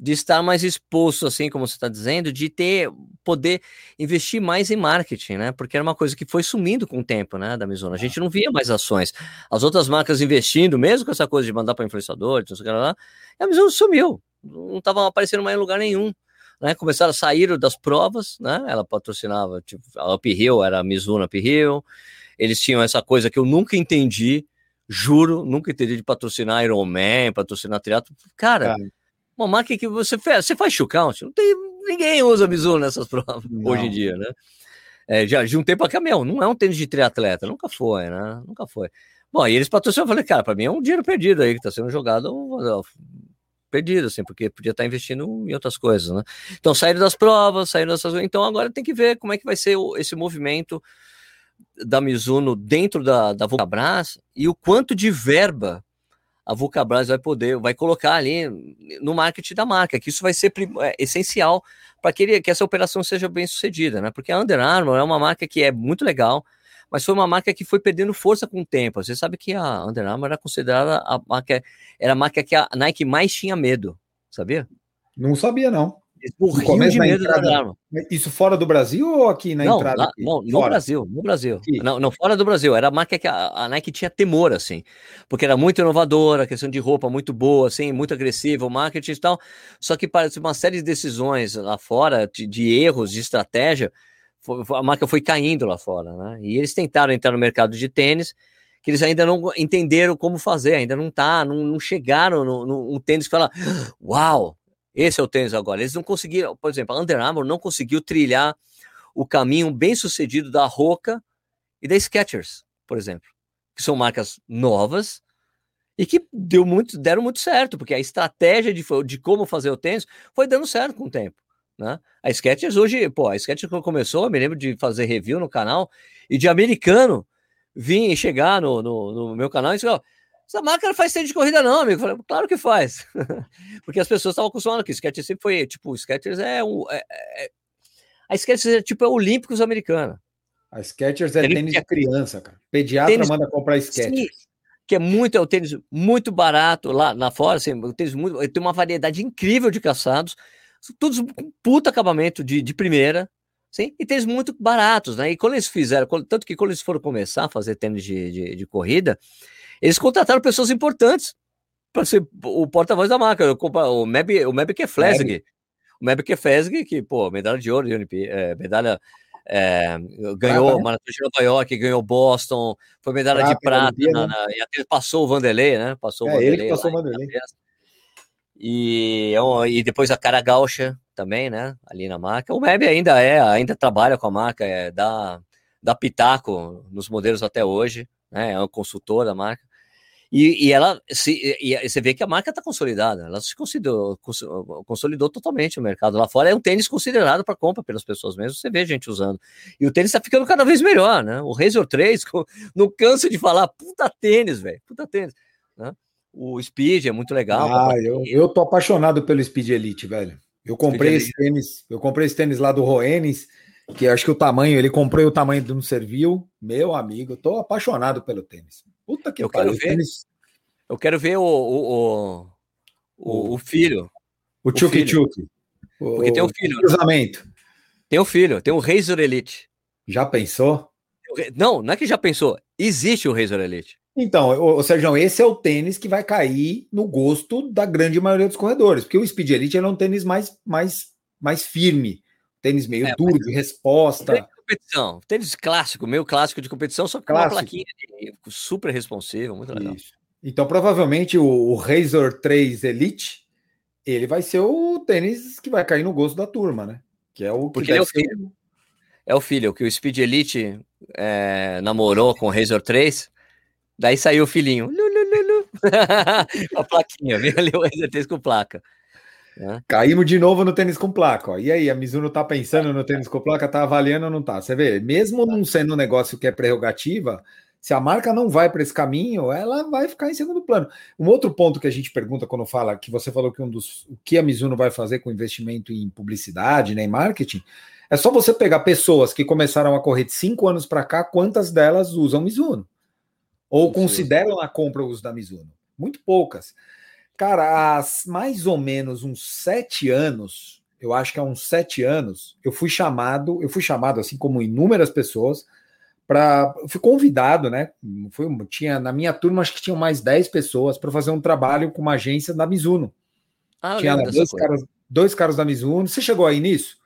de estar mais exposto, assim como você está dizendo, de ter poder investir mais em marketing, né? Porque era uma coisa que foi sumindo com o tempo, né? Da Mizuno. A gente não via mais ações. As outras marcas investindo, mesmo com essa coisa de mandar para influenciador, não sei o que lá, a Mizuno sumiu. Não estava aparecendo mais em lugar nenhum. Né? Começaram a sair das provas, né? Ela patrocinava, tipo, a Up Hill era a Mizuno Up Hill. Eles tinham essa coisa que eu nunca entendi, juro, nunca entendi de patrocinar Ironman, patrocinar triatlo. Cara, Cara. Uma marca que você faz, você faz shoe count, não tem ninguém usa Mizuno nessas provas Não. hoje em dia, né? É, já de um tempo pra cá, meu, não é um tênis de triatleta, nunca foi, né? Nunca foi. Bom, e eles patrocinam, eu falei, cara, pra mim é um dinheiro perdido aí que tá sendo jogado, perdido, assim, porque podia estar investindo em outras coisas, né? Então saíram das provas, saíram dessas coisas, então agora tem que ver como é que vai ser esse movimento da Mizuno dentro da, da Vulcabras e o quanto de verba a Vulcabras vai poder, vai colocar ali no marketing da marca, que isso vai ser é, essencial para que, que essa operação seja bem sucedida, né? Porque a Under Armour é uma marca que é muito legal, mas foi uma marca que foi perdendo força com o tempo. Você sabe que a Under Armour era considerada a marca, era a marca que a Nike mais tinha medo, sabia? Não sabia, não. Eles começo, de medo da entrada, Under Armour. Isso fora do Brasil ou aqui na não, entrada? lá- não, no Fora. Brasil, no Brasil. Não, não, fora do Brasil. Era a marca que a, a Nike tinha temor, assim, porque era muito inovadora, questão de roupa muito boa, assim, muito agressiva, o marketing e tal. Só que parece uma série de decisões lá fora, de, de erros, de estratégia, foi- a marca foi caindo lá fora, né? E eles tentaram entrar no mercado de tênis, que eles ainda não entenderam como fazer, ainda não tá, não, não chegaram no, tênis que fala, uau, esse é o tênis agora. Eles não conseguiram, por exemplo, a Under Armour não conseguiu trilhar o caminho bem sucedido da Roca e da Skechers, por exemplo, que são marcas novas e que deu muito, deram muito certo, porque a estratégia de, de como fazer o tênis foi dando certo com o tempo. Né? A Skechers hoje, pô, a Skechers começou, eu me lembro de fazer review no canal e de americano vir chegar no, no, no meu canal e dizer, essa não faz tênis de corrida não, amigo. Eu falei, claro que faz. Porque as pessoas estavam acostumadas que Skechers sempre foi, tipo, o Skechers é um... é- é- a Skechers é tipo é Olímpicos americana. A Skechers é Ele tênis de criança, cara. Pediatra Tênis- manda comprar Skechers. que é muito, é um tênis muito barato lá, lá fora, assim, um tênis muito, tem uma variedade incrível de calçados, todos com puta acabamento de, de primeira, sim, e tênis muito baratos, né? E quando eles fizeram, quando- tanto que quando eles foram começar a fazer tênis de, de, de corrida, eles contrataram pessoas importantes para ser o porta-voz da marca. O Meb, o Meb Keflezig, o Meb Keflezig, que, pô, medalha de ouro de Olimpí- é, medalha é, ganhou né? Maratona de Nova York, ganhou Boston, foi medalha de Prata na prata, Olimpíada. na, na- e até passou o Vanderlei, né? Passou o É, ele Vanderlei. que passou o lá Vanderlei. E, é e depois a cara gaúcha também, né? Ali na marca. O Meb ainda é, ainda trabalha com a marca, é, dá, dá pitaco nos modelos até hoje, né? É um consultor da marca. E, e ela se, e, você vê que a marca está consolidada, ela se consolidou, cons- consolidou totalmente o mercado lá fora. É um tênis considerado para compra pelas pessoas mesmo, você vê gente usando. E o tênis está ficando cada vez melhor, né? O Razor 3, co- não canso de falar, puta tênis, velho, puta tênis. Né? O Speed é muito legal. Ah, eu, eu tô apaixonado pelo Speed Elite, velho. Eu comprei Elite. esse tênis, eu comprei esse tênis lá do Roenes, que acho que o tamanho, ele comprei o tamanho do não serviu. Meu amigo, eu tô apaixonado pelo tênis. Puta que Eu quero pariu. ver. Tênis, Eu quero ver o, o, o, o, o filho. o filho. Chuck. Porque tem um filho, né? Cruzamento. Tem o filho, tem o Razor Elite. Já pensou? Não, não é que já pensou. Existe o Razor Elite. Então, ô, Sérgio, esse é o tênis que vai cair no gosto da grande maioria dos corredores, porque o Speed Elite é um tênis mais, mais, mais firme, tênis meio É, duro, de resposta. Competição. Tênis clássico, meio clássico de competição, só que Clássico. uma plaquinha super responsivo, muito legal. Isso. Então, provavelmente, o, o Razor 3 Elite, ele vai ser o tênis que vai cair no gosto da turma, né? Que é o que Porque ele é deve o ser filho. É o filho, que o Speed Elite é, namorou com o Razor 3, daí saiu o filhinho. Lu, lu, lu, a plaquinha, veio ali o Razor 3 com placa. Caímos de novo no tênis com placa. Ó. E aí, a Mizuno tá pensando no tênis com placa, tá avaliando ou não tá? Você vê, mesmo não sendo um negócio que é prerrogativa, Se a marca não vai para esse caminho, ela vai ficar em segundo plano. Um outro ponto que a gente pergunta quando fala que você falou que um dos o que a Mizuno vai fazer com investimento em publicidade, né, em marketing, é só você pegar pessoas que começaram a correr de cinco anos para cá, quantas delas usam Mizuno ou consideram a compra o uso da Mizuno? Muito poucas. Cara, há mais ou menos uns sete anos, eu acho que há uns sete anos, eu fui chamado, eu fui chamado, assim como inúmeras pessoas, para. Fui convidado, né? Foi, tinha, na minha turma, acho que tinham mais 10 pessoas para fazer um trabalho com uma agência da Mizuno. Ah, tinha dois caras, dois caras da Mizuno. Você chegou aí nisso?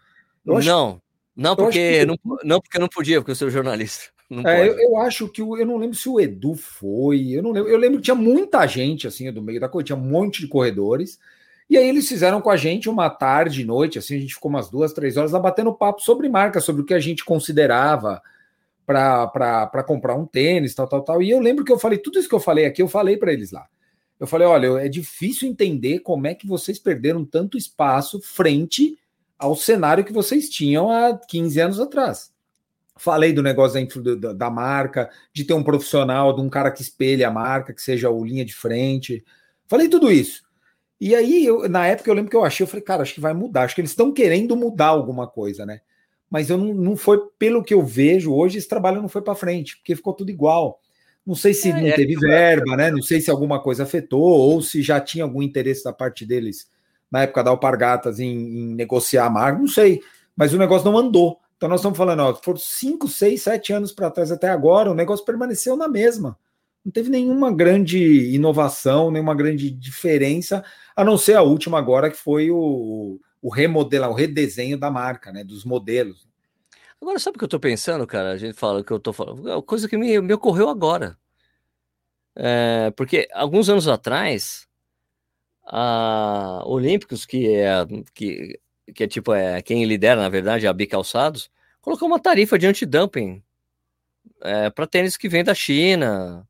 Eu acho- Não, não acho porque que- não, não porque eu não podia, porque eu sou jornalista. É, eu, eu acho que o, eu não lembro se o Edu foi. Eu não lembro. Eu lembro que tinha muita gente assim do meio da coisa, tinha um monte de corredores. E aí eles fizeram com a gente uma tarde, noite, assim, a gente ficou umas duas, três horas lá batendo papo sobre marca, sobre o que a gente considerava para comprar um tênis, tal, tal, tal. E eu lembro que eu falei, tudo isso que eu falei aqui, eu falei para eles lá. Eu falei, olha, é difícil entender como é que vocês perderam tanto espaço frente ao cenário que vocês tinham há 15 anos atrás. Falei do negócio da, da, marca, de ter um profissional, de um cara que espelhe a marca, que seja o linha de frente. Falei tudo isso. E aí, eu, na época, eu lembro que eu achei, eu falei, cara, acho que vai mudar, acho que eles estão querendo mudar alguma coisa, né? Mas eu não, não foi, pelo que eu vejo hoje, esse trabalho não foi para frente, porque ficou tudo igual. Não sei se É, não é teve que- verba, né? Não sei se alguma coisa afetou, ou se já tinha algum interesse da parte deles na época da Alpargatas em, em negociar a marca, não sei. Mas o negócio não andou. Então nós estamos falando, ó, foram 5, 6, 7 anos para trás até agora, o negócio permaneceu na mesma. Não teve nenhuma grande inovação, nenhuma grande diferença, a não ser a última agora, que foi o, o remodelar, o redesenho da marca, né? Dos modelos. Agora, sabe o que eu tô pensando, cara? A gente fala que eu tô falando. É coisa que me, me ocorreu agora. É, porque alguns anos atrás, a Olímpicos, que é, que, que é tipo é, quem lidera, na verdade, é a Bicalçados, colocou uma tarifa de antidumping é, para tênis que vem da China,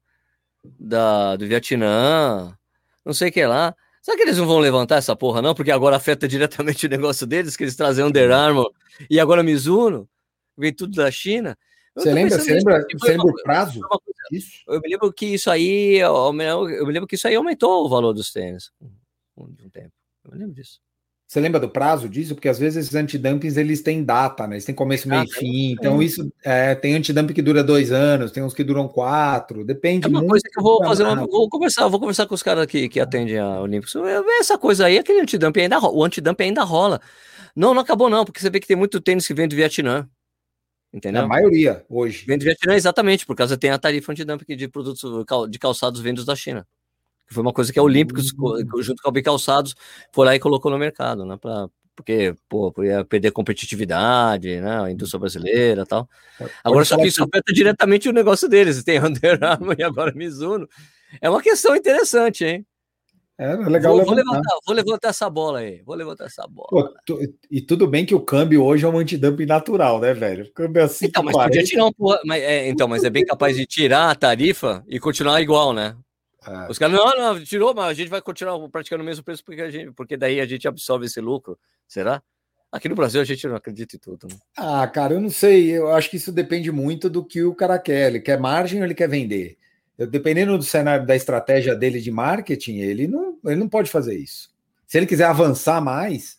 da, do Vietnã, não sei o que lá. Será que eles não vão levantar essa porra, não? Porque agora afeta diretamente o negócio deles, que eles trazem Under Armour e agora Mizuno, vem tudo da China. Eu Você lembra, você nisso, lembra, você o prazo coisa- disso? Eu me lembro que isso aí, eu me lembro, que isso aí aumentou o valor dos tênis de um tempo. Eu me lembro disso. Você lembra do prazo disso? Porque às vezes esses antidumpings eles têm data, né? Eles têm começo, meio e Ah, fim. Então, isso é, tem antidumping que dura dois anos, tem uns que duram quatro. Depende É uma coisa que eu vou fazer uma, vou conversar, vou conversar com os caras que, que atendem a Olímpicos. Eu- Essa coisa aí, aquele antidumping ainda, o antidumping ainda rola. Não, não acabou não, porque você vê que tem muito tênis que vem do Vietnã. É Entendeu? a maioria hoje. Vem do Vietnã exatamente, por causa tem a tarifa antidumping de produtos de calçados vindos da China. Que foi uma coisa que a Olímpicos, co- junto com a Bicalçados, foi lá e colocou no mercado, né? Pra, porque, pô, ia perder competitividade, né? A indústria brasileira e tal. Agora, Pode só que isso afeta diretamente o negócio deles. Tem Under Armour e agora Mizuno. É uma questão interessante, hein? É legal vou, vou levantar. levantar, vou levantar essa bola aí. Vou levantar essa bola. Pô, tu- e tudo bem que o câmbio hoje é um antidumping natural, né, velho? O câmbio é assim. Então, mas podia tirar um porra, mas, é, então, mas é bem capaz de tirar a tarifa e continuar igual, né? Os caras, não, não, tirou, mas a gente vai continuar praticando o mesmo preço porque, a gente, porque daí a gente absorve esse lucro. Será? Aqui no Brasil a gente não acredita em tudo. Né? Ah, cara, eu não sei. Eu acho que isso depende muito do que o cara quer. Ele quer margem ou ele quer vender? Eu, dependendo do cenário da estratégia dele de marketing, ele não, ele não pode fazer isso. Se ele quiser avançar mais,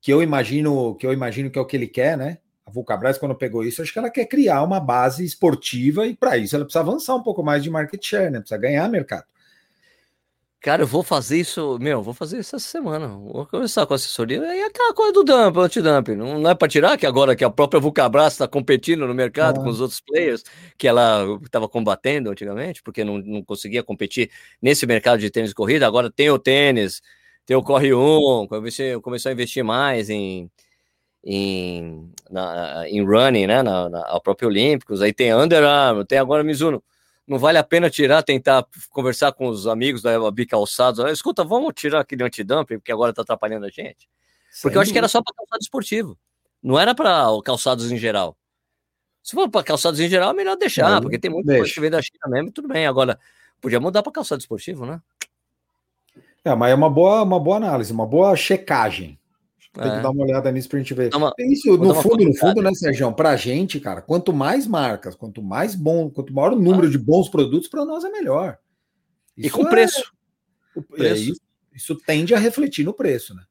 que eu imagino, que eu imagino que é o que ele quer, né? A Vulcabras, quando pegou isso, acho que ela quer criar uma base esportiva e para isso ela precisa avançar um pouco mais de market share, né? Precisa ganhar mercado. Cara, eu vou fazer isso, meu, vou fazer isso essa semana. Vou conversar com a assessoria. E aquela coisa do dump, anti-dump. Não, não é para tirar que agora que a própria Vulcabras está competindo no mercado Ah. com os outros players que ela estava combatendo antigamente, porque não, não conseguia competir nesse mercado de tênis de corrida. Agora tem o tênis, tem o Corre 1, comecei, começou a investir mais em, em, na, em running, né? Na, na, a própria Olímpicos. Aí tem Under Armour, tem agora Mizuno não vale a pena tirar, tentar conversar com os amigos da Bicalçados. Escuta, vamos tirar aquele antidumping, porque agora tá atrapalhando a gente. Porque eu acho que era só para calçado esportivo. Não era para calçados em geral. Se for para calçados em geral, é melhor deixar, Aí, porque tem muita deixa. coisa que vem da China mesmo, tudo bem. Agora, podia mudar para calçado esportivo, né? É, mas é uma boa, uma boa análise, uma boa checagem. Tem É. que dar uma olhada nisso pra gente ver. Uma- Isso, no fundo, no fundo, né, Sérgio? Pra gente, cara, quanto mais marcas, quanto mais bom, quanto maior o número de bons produtos, para nós é melhor. E Isso com é- preço. O é preço. isso, isso tende a refletir no preço, né?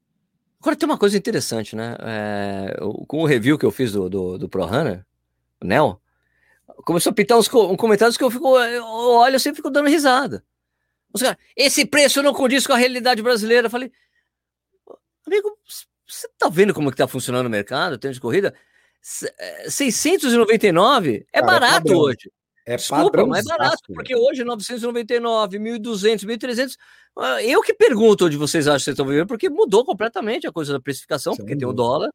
Agora tem uma coisa interessante, né? É, com o review que eu fiz do, do, do Pro Runner, o Nel, começou a pintar uns, co- uns comentários que eu fico, eu olho assim e fico dando risada. Os caras, esse preço não condiz com a realidade brasileira. Eu falei, amigo, você tá vendo como que tá funcionando o mercado, tênis de corrida? Se- é, 699 é Cara, é barato padrão. hoje. É Desculpa, mas é barato, padrãozaço, porque hoje 999, 1.200, 1.300. ah, Eu que pergunto onde vocês acham que vocês estão vivendo, porque mudou completamente a coisa da precificação, porque tem o dólar.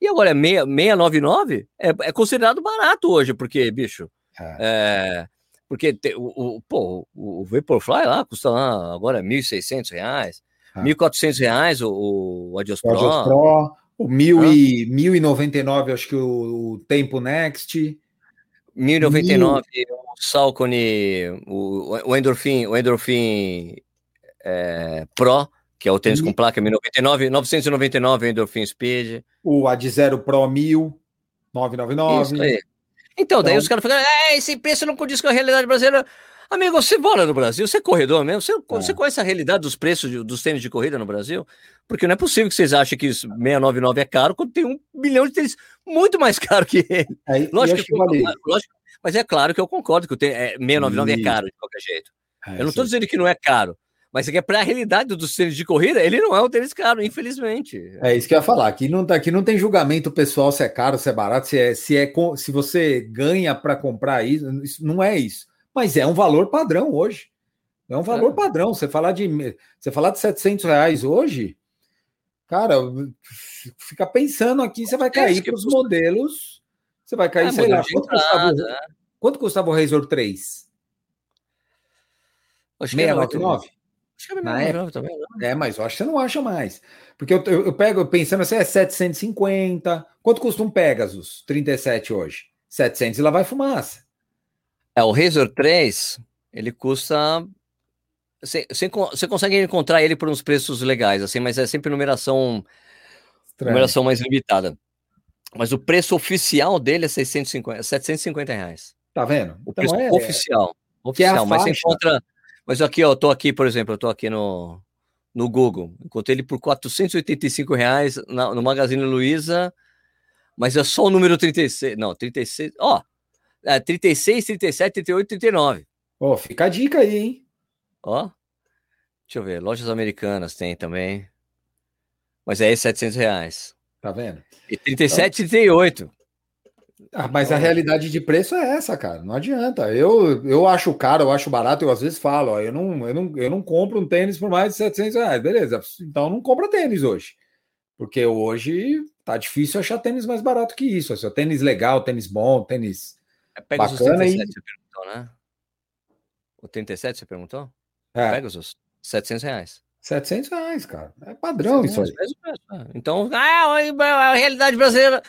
E agora é meia- 699, é, é considerado barato hoje, porque, bicho, É. é, porque te- o, o, pô, o o Vaporfly lá custa lá agora 1.600 reais. 1.400 reais o, o Adios O Pro. Adios Pro, o mil e, 1099, acho que o, o Tempo Next. 1099, o Salcone, o, o Endorphin, o Endorphin é, Pro, que é o tênis E- com placa 1099, 999 o Endorphin Speed. O Ad Zero Pro 1000, 999. Isso aí. Então, daí Então- os caras falam, é, esse preço não condiz com a realidade brasileira. Amigo, você mora no Brasil, você é corredor mesmo, você, você conhece a realidade dos preços de- dos tênis de corrida no Brasil? Porque não é possível que vocês achem que isso 699 é caro quando tem um milhão de tênis muito mais caro que ele. É, e Lógico que, vale. lógico, mas é claro que eu concordo que o tênis, é, 699 é Isso. caro de qualquer jeito. É, Eu não estou dizendo que não é caro, mas é que é para a realidade dos tênis de corrida, ele não é um tênis caro, infelizmente. É isso que eu ia falar. Aqui não, tá- aqui não tem julgamento pessoal se é caro, se é barato, se é se, é, se você ganha para comprar isso. Não é isso. Mas é um valor padrão hoje. É um valor É. padrão. Você falar de você falar de 700 reais hoje, cara, fica pensando aqui, você vai Tênis cair para os modelos. Você vai cair, É, sei lá, quanto custava, né? quanto custava o Razor 3? Acho que é 699? Acho que é Na 699 também. né? É, mas eu acho que você não acha mais. Porque eu, eu, eu pego pensando assim, é 750. Quanto custa um Pegasus 37 hoje? 700 e lá vai fumaça. É, o Razor 3, ele custa. Você, você, con- você consegue encontrar ele por uns preços legais, assim, mas é sempre numeração, Estranho. numeração mais limitada. Mas o preço oficial dele é 650, 750 reais. Tá vendo? O Então preço é, oficial. é Oficial, mas você encontra. Mas aqui, ó, eu tô aqui, por exemplo, eu tô aqui no, no Google. Encontrei ele por 485 reais na, no Magazine Luiza, mas é só o número 36. Não, 36. Ó, é 36, 37, 38, 39. Ó, fica a dica aí, hein? Ó. Deixa eu ver. Lojas americanas tem também. Mas é esse 700 reais. Tá vendo? E 37, 38. Ah, mas a realidade de preço é essa, cara. Não adianta. Eu, eu acho caro, eu acho barato. Eu às vezes falo, ó, eu não, eu, não, eu não compro um tênis por mais de 700 reais. Beleza. Então não compra tênis hoje. Porque hoje tá difícil achar tênis mais barato que isso. Assim, tênis legal, tênis bom, tênis. É Pegasus Bacana 37, aí. você perguntou, né? O 37, você perguntou? É, Pegasus, 700 reais. 700 reais, cara. É padrão isso aí. Mesmo, mesmo, é. Então, ah, a realidade brasileira.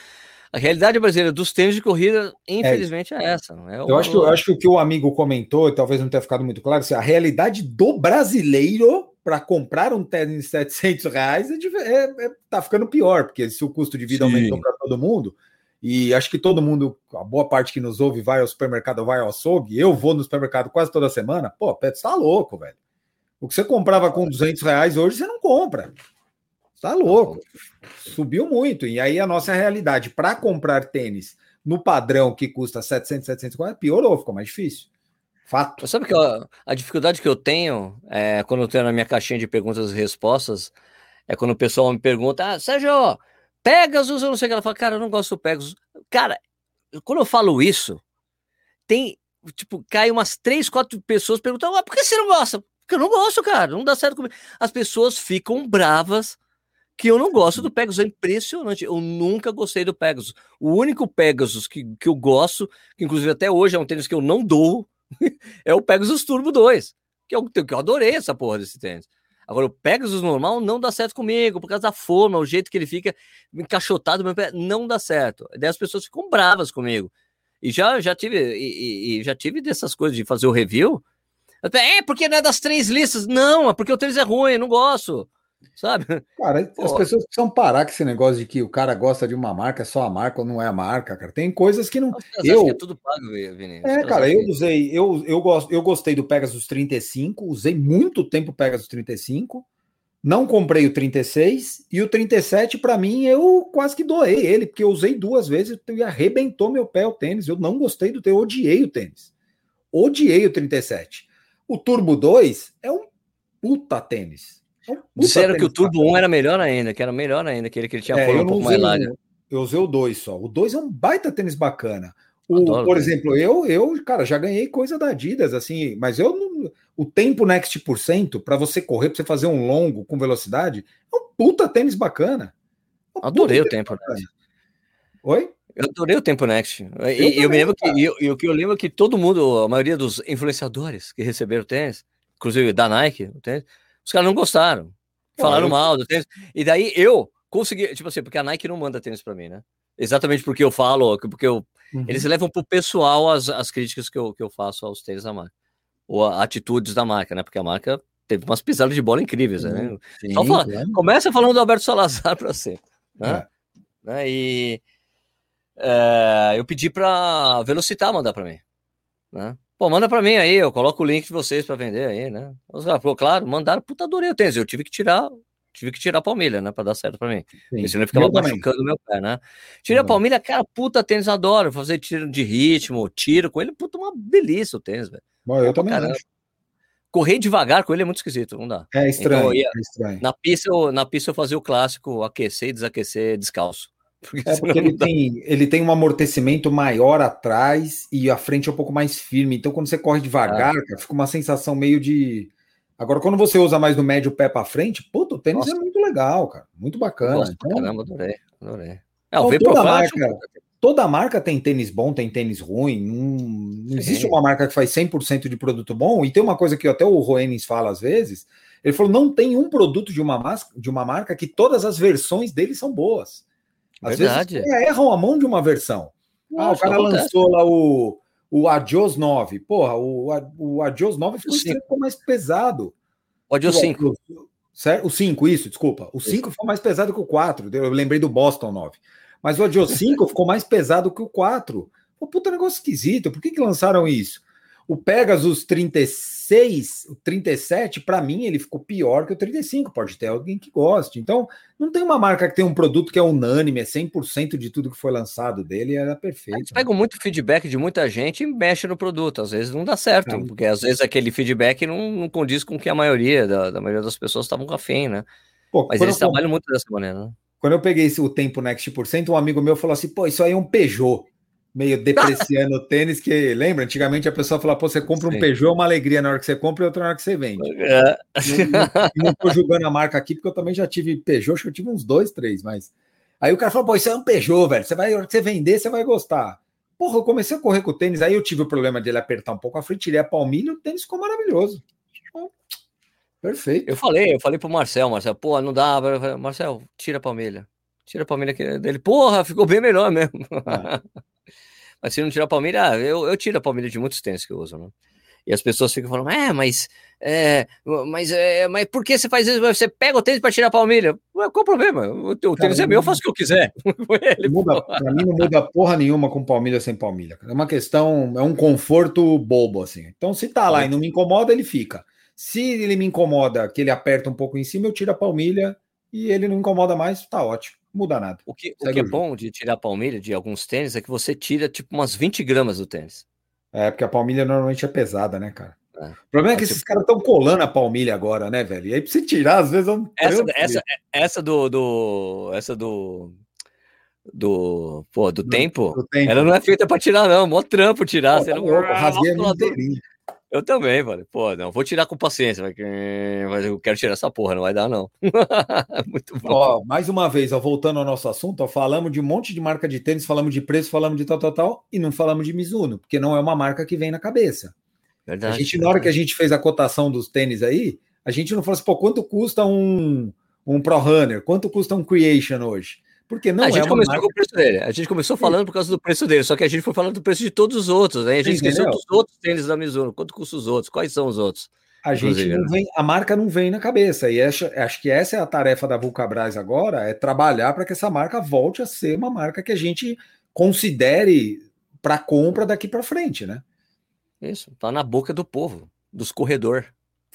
A realidade brasileira dos tênis de corrida, infelizmente, é, essa. Não é Eu acho, que, eu acho que o que o amigo comentou, e talvez não tenha ficado muito claro, assim, a realidade do brasileiro para comprar um tênis de 700 reais é, é- é- tá ficando pior, porque se o custo de vida Sim. aumentou para todo mundo, e acho que todo mundo, a boa parte que nos ouve, vai ao supermercado, vai ao açougue, eu vou no supermercado quase toda semana, pô, você tá louco, velho. O que você comprava com 200 reais hoje, você não compra. Tá louco. Subiu muito. E aí a nossa realidade para comprar tênis no padrão que custa 700, 750, piorou, ficou mais difícil. Fato. Sabe que a, a dificuldade que eu tenho é, quando eu tenho na minha caixinha de perguntas e respostas é quando o pessoal me pergunta, ah, Sérgio, Pegasus, eu não sei o que ela fala, cara, eu não gosto do Pegasus. Cara, quando eu falo isso, tem, tipo, cai umas três, quatro pessoas perguntando, ah, por que você não gosta? Porque eu não gosto, cara, não dá certo comigo. As pessoas ficam bravas que eu não gosto do Pegasus, é impressionante, eu nunca gostei do Pegasus. O único Pegasus que, que eu gosto, que inclusive até hoje é um tênis que eu não dou, é o Pegasus Turbo 2, que eu, que eu adorei essa porra desse tênis. Agora, o Pegasus normal não dá certo comigo, por causa da forma, o jeito que ele fica encaixotado, no meu pé, não dá certo. Daí as pessoas ficam bravas comigo. E já, já tive e, e- já tive dessas coisas de fazer o review. Falei, É, porque não é das três listas. Não, é porque o tênis é ruim, não gosto. Sabe? Cara, as Pô. pessoas precisam parar com esse negócio de que o cara gosta de uma marca, é só a marca ou não é a marca, cara. Tem coisas que não. Os caras Eu- que é tudo pago, Vini. Os É, cara, eu usei, eu, eu, gosto, eu gostei do Pegasus 35, usei muito tempo o Pegasus 35, não comprei o 36 e o 37, pra mim, eu quase que doei ele, porque eu usei duas vezes e arrebentou meu pé o tênis. Eu não gostei do tênis, eu odiei o tênis. Odiei o 37. O Turbo 2 é um puta tênis. Disseram que o Turbo bacana. 1 era melhor ainda, que era melhor ainda, aquele que ele tinha É, eu um pouco mais larga. o- eu usei o 2 só. O 2 é um baita tênis bacana. O, Adoro por exemplo, eu, eu, cara, já ganhei coisa da Adidas, assim, mas eu não. O tempo Next por cento, para você correr, para você fazer um longo com velocidade, é um puta tênis bacana. É um Adorei o tempo, né? bacana. Oi? Eu adorei o Tempo Next. E eu, me lembro que, cara. eu- e o que eu lembro é que todo mundo, a maioria dos influenciadores que receberam o tênis, inclusive da Nike, o tênis, os caras não gostaram. Falaram eu- mal do tênis. E daí eu consegui, tipo assim, porque a Nike não manda tênis pra mim, né? Exatamente porque eu falo, porque eu, Uhum. eles levam pro pessoal as, as críticas que eu, que eu faço aos tênis da marca. Ou a- atitudes da marca, né? Porque a marca teve umas pisadas de bola incríveis, né? Sim, Só fala- claro. Começa falando do Alberto Salazar para você. Né? Né? E é, eu pedi para Velocitar mandar para mim. Né? Pô, manda para mim aí, eu coloco o link de vocês para vender aí, né? Os caras falaram, claro, mandaram, puta, adorei o tênis. Eu tive que tirar, tive que tirar a palmilha, né? Para dar certo para mim. Sim. Porque senão ficava Eu também. machucando o meu pé, né? Tirei a Uhum. palmilha, cara, puta tênis, adoro. Fazer tiro de ritmo, tiro com ele, puta, uma delícia o tênis, velho. Bom, eu Pô, também caramba. acho. Correr devagar com ele é muito esquisito, não dá. É estranho. Então, eu ia- é estranho. Na pista, eu, na pista eu fazia o clássico aquecer e desaquecer descalço. Porque É porque ele dá. tem, ele tem um amortecimento maior atrás e a frente é um pouco mais firme. Então, quando você corre devagar, cara, fica uma sensação meio de. Agora, quando você usa mais do médio pé para frente, puta, o tênis Nossa. é muito legal, cara. Muito bacana. Pra Então, caramba, adorei. adorei. É, Então, o toda marca- um- toda marca tem tênis bom, tem tênis ruim. Não, não existe uma marca que faz 100% de produto bom. E tem uma coisa que até o Roenis fala às vezes. Ele falou: não tem um produto de uma, de uma marca que todas as versões dele são boas. Às Verdade. vezes é, erram a mão de uma versão. Ah, o cara lançou lá o, o Adios 9. Porra, o, o Adios 9 ficou, ficou mais pesado. O 5. O, certo? o 5, isso, desculpa. O 5 ficou mais pesado que o 4. Eu lembrei do Boston 9. Mas o Adios 5 ficou mais pesado que o 4. Pô, puta negócio esquisito. Por que, que lançaram isso? O Pegasus 36, o 37, para mim, ele ficou pior que o 35. Pode ter alguém que goste. Então, não tem uma marca que tem um produto que é unânime, é 100% de tudo que foi lançado dele, era perfeito. Eles pegam muito feedback de muita gente e mexe no produto. Às vezes não dá certo, É. porque às vezes aquele feedback não, não condiz com o que a maioria da, da maioria das pessoas estavam com afim, né? Pô, Mas eles eu- trabalham muito dessa maneira, né? Quando eu peguei o tempo Next por cento, um amigo meu falou assim: pô, isso aí é um Peugeot. Meio depreciando o tênis, que lembra? Antigamente a pessoa falava, pô, você compra um Sim. Peugeot, é uma alegria na hora que você compra e outra na hora que você vende. É, Não, tô julgando a marca aqui, porque eu também já tive Peugeot, acho que eu tive uns dois, três, mas. Aí o cara falou, pô, isso é um Peugeot, velho. Você vai, na hora que você vender, você vai gostar. Porra, eu comecei a correr com o tênis, aí eu tive o problema de ele apertar um pouco a frente, tirei a palmilha e o tênis ficou maravilhoso. Perfeito. Eu falei, eu falei pro Marcel, Marcel, pô, não dá, Marcel, tira a palmilha. Tira a palmilha aqui dele. Porra, ficou bem melhor mesmo. É. Mas se não tirar a palmilha, ah, eu, eu tiro a palmilha de muitos tênis que eu uso, né? E as pessoas ficam falando, é, mas, é, mas, é, mas por que você faz isso? Você pega o tênis para tirar a palmilha? Ué, qual o problema? O, o tênis Cara, é meu, eu faço o que eu quiser. Ele, muda, pra mim não muda porra nenhuma com palmilha sem palmilha. É uma questão, é um conforto bobo, assim. Então, se tá lá e não me incomoda, ele fica. Se ele me incomoda, que ele aperta um pouco em cima, eu tiro a palmilha e ele não incomoda mais, tá ótimo. Não muda nada. O que, o que é o bom de tirar a palmilha de alguns tênis é que você tira tipo umas 20 gramas do tênis. É, porque a palmilha normalmente é pesada, né, cara? É. O problema é que Mas, esses caras estão colando a palmilha agora, né, velho? E aí, pra você tirar, às vezes é um. Essa, essa, essa do, do. Essa do. Do. Pô, do Do- tempo. do tempo. Ela não é feita pra tirar, não. Mó trampo tirar. Pô, você tá não... louco, eu rasguei a minha. Eu também, falei, pô, não, vou tirar com paciência, que- mas eu quero tirar essa porra, não vai dar, não. Muito bom. Ó, mais uma vez, ó, voltando ao nosso assunto, ó, falamos de um monte de marca de tênis, falamos de preço, falamos de tal, tal, tal, e não falamos de Mizuno, porque não é uma marca que vem na cabeça. Verdade. a gente, na hora que a gente fez a cotação dos tênis aí, a gente não falou assim, pô, quanto custa um, um Pro Runner? Quanto custa um Creation hoje? Porque não a é gente uma começou marca... com o preço dele. A gente começou falando por causa do preço dele, só que a gente foi falando do preço de todos os outros, né? A gente esqueceu dos outros tênis da Mizuno. Quanto custa os outros? Quais são os outros? A gente não né? vem, a marca não vem na cabeça. E acho, acho que essa é a tarefa da Vulcabras agora, é trabalhar para que essa marca volte a ser uma marca que a gente considere para compra daqui para frente, né? Isso, tá na boca do povo, dos corredor.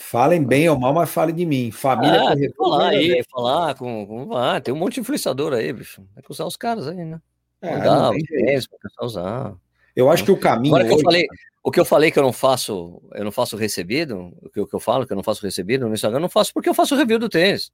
Falem bem ou mal, mas falem de mim. Família Ah, tem que corretor, falar aí, falar com, com- ah, tem um monte de influenciador aí, bicho. Tem que usar os caras aí, né? É, não tem jeito. tênis pra pessoal usar. Eu acho que o caminho. Agora que eu falei, o que eu falei que eu não faço, eu não faço recebido, o que, o que eu falo que eu não faço recebido no Instagram, eu não faço porque eu faço review do tênis.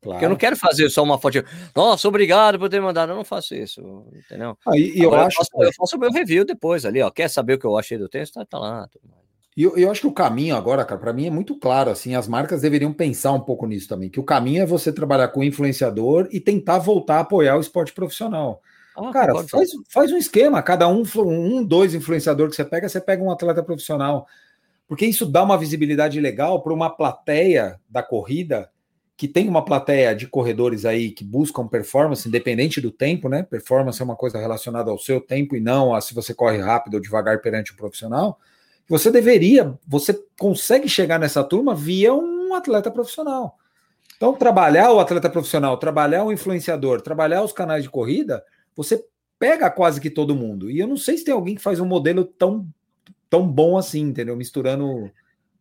Porque eu não quero fazer só uma foto. Nossa, obrigado por ter mandado. Eu não faço isso, entendeu? Ah, e, e eu acho, faço, eu faço o meu review depois ali, ó. Quer saber o que eu achei do tênis? Tá, tá lá. tudo mais. E eu, eu acho que o caminho agora, cara, para mim é muito claro. Assim, as marcas deveriam pensar um pouco nisso também. Que o caminho é você trabalhar com influenciador e tentar voltar a apoiar o esporte profissional. Ah, Cara, concordo. faz, faz um esquema, cada um, um, dois influenciadores que você pega, você pega um atleta profissional. Porque isso dá uma visibilidade legal para uma plateia da corrida, que tem uma plateia de corredores aí que buscam performance, independente do tempo, né? Performance é uma coisa relacionada ao seu tempo e não a se você corre rápido ou devagar perante o profissional. Você deveria, você consegue chegar nessa turma via um atleta profissional. Então, trabalhar o atleta profissional, trabalhar o influenciador, trabalhar os canais de corrida, você pega quase que todo mundo. E eu não sei se tem alguém que faz um modelo tão, tão bom assim, entendeu? Misturando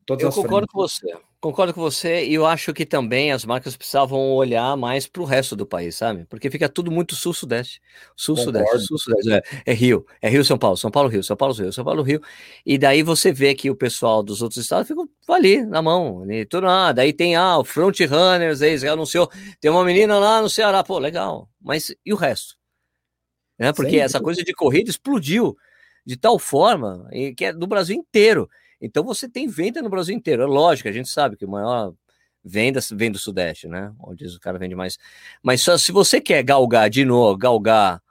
todas Eu as concordo frentes. com você. Concordo com você, e eu acho que também as marcas precisavam olhar mais para o resto do país, sabe? Porque fica tudo muito sul-sudeste. Sul-sudeste, sul-sudeste. É, é Rio, é Rio, São Paulo, São Paulo, Rio, São Paulo, Rio, São Paulo, Rio. E daí você vê que o pessoal dos outros estados ficam ali, na mão. Ali, tudo lá. Daí tem, ah, o Front Runners, aí anunciou. Tem uma menina lá no Ceará, pô, legal. Mas e o resto? Né? Porque essa coisa de corrida explodiu de tal forma e que é do Brasil inteiro. Então você tem venda no Brasil inteiro. É lógico, a gente sabe que o maior venda vem do Sudeste, né? Onde o cara vende mais. Mas só se você quer galgar de novo, galgar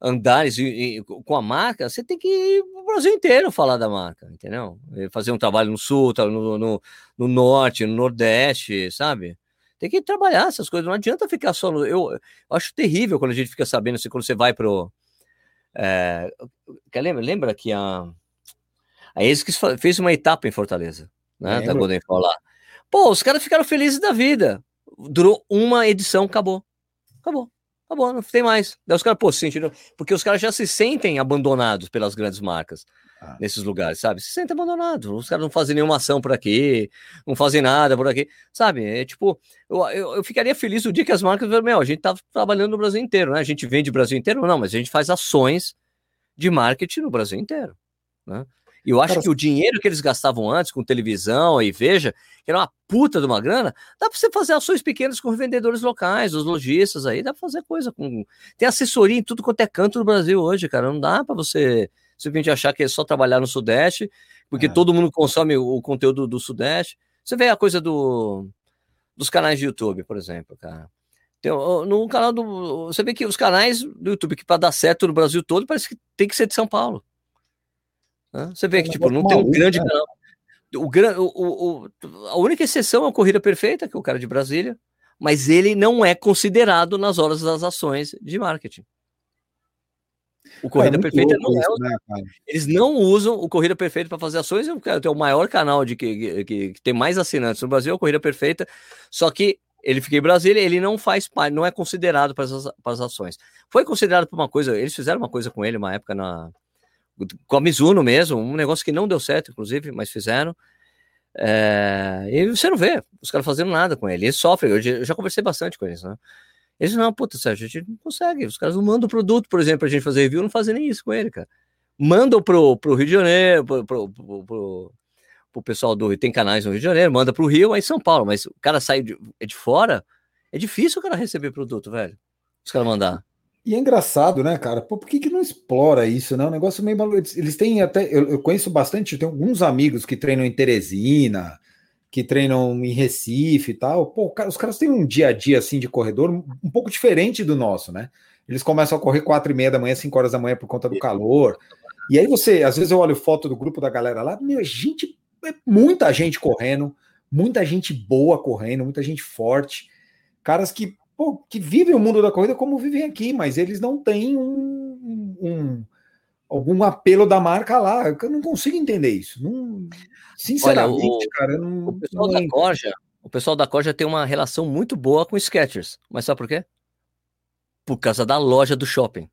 andares e- e com a marca, você tem que ir pro Brasil inteiro falar da marca, entendeu? Fazer um trabalho no sul, no, no, no norte, no nordeste, sabe? Tem que trabalhar essas coisas. Não adianta ficar só no. Eu, eu acho terrível quando a gente fica sabendo assim, quando você vai pro. É, lembra, lembra que a. A ASICS fa- fez uma etapa em Fortaleza, né? Da Lembro. Golden Fall lá. Pô, os caras ficaram felizes da vida. Durou uma edição, acabou. Acabou. Acabou, não tem mais. Daí os caras, pô, se sentiram. Porque os caras já se sentem abandonados pelas grandes marcas Ah. nesses lugares, sabe? Se sentem abandonados. Os caras não fazem nenhuma ação por aqui, não fazem nada por aqui, sabe? É tipo, eu, eu, eu ficaria feliz o dia que as marcas, meu, a gente tá trabalhando no Brasil inteiro, né? A gente vende o Brasil inteiro, não, mas a gente faz ações de marketing no Brasil inteiro, né? E eu acho Cara, que o dinheiro que eles gastavam antes com televisão e veja, que era uma puta de uma grana, dá para você fazer ações pequenas com vendedores locais, os lojistas aí, dá para fazer coisa com. Tem assessoria em tudo quanto é canto do Brasil hoje, cara. Não dá para você simplesmente achar que é só trabalhar no Sudeste, porque É. todo mundo consome o, conteúdo do Sudeste. Você vê a coisa do, dos canais de YouTube, por exemplo, cara. Tem, no canal do. Você vê que os canais do YouTube que para dar certo no Brasil todo parece que tem que ser de São Paulo. Né? Você vê É que tipo, não tem um grande né? canal. O, o, o, a única exceção é o Corrida Perfeita, que é o cara de Brasília, mas ele não é considerado nas horas das ações de marketing. O Corrida É Perfeita não é isso, né, cara? eles não usam o Corrida Perfeita para fazer ações. Eu quero ter o maior canal de que, que, que tem mais assinantes no Brasil, é o Corrida Perfeita. Só que ele fica em Brasília, ele não faz parte, não é considerado para as, para as ações. Foi considerado para uma coisa, eles fizeram uma coisa com ele uma época na com a Mizuno mesmo, um negócio que não deu certo, inclusive, mas fizeram. É, e você não vê os caras fazendo nada com ele. Eles sofrem. Eu eu já conversei bastante com eles, né? Eles não, puta, Sérgio, a gente não consegue. Os caras não mandam o produto, por exemplo, pra gente fazer review, não fazem nem isso com ele, cara. Mandam pro, pro Rio de Janeiro, pro, pro, pro, pro pessoal do Rio, tem canais no Rio de Janeiro, manda pro Rio, aí São Paulo, mas o cara sai de, é de fora, é difícil o cara receber produto, velho. Os caras mandar. E é engraçado, né, cara? Pô, por que, que não explora isso, né? Um negócio meio maluco. Eles- têm até. Eu, eu conheço bastante, eu tenho alguns amigos que treinam em Teresina, que treinam em Recife e tal. Pô, cara, os caras têm um dia a dia assim de corredor um, pouco diferente do nosso, né? Eles começam a correr quatro e meia da manhã, cinco horas da manhã por conta do calor. E aí você, às vezes eu olho foto do grupo da galera lá, meu, gente, é muita gente correndo, muita gente boa correndo, muita gente forte, caras que, pô, que vivem o mundo da corrida como vivem aqui, mas eles não têm um, um- algum apelo da marca lá. Eu não consigo entender isso. Não, sinceramente, Olha, o- cara, eu não, O pessoal não da. Corja, o pessoal da Corja tem uma relação muito boa com Skechers. Mas sabe por quê? Por causa da loja do shopping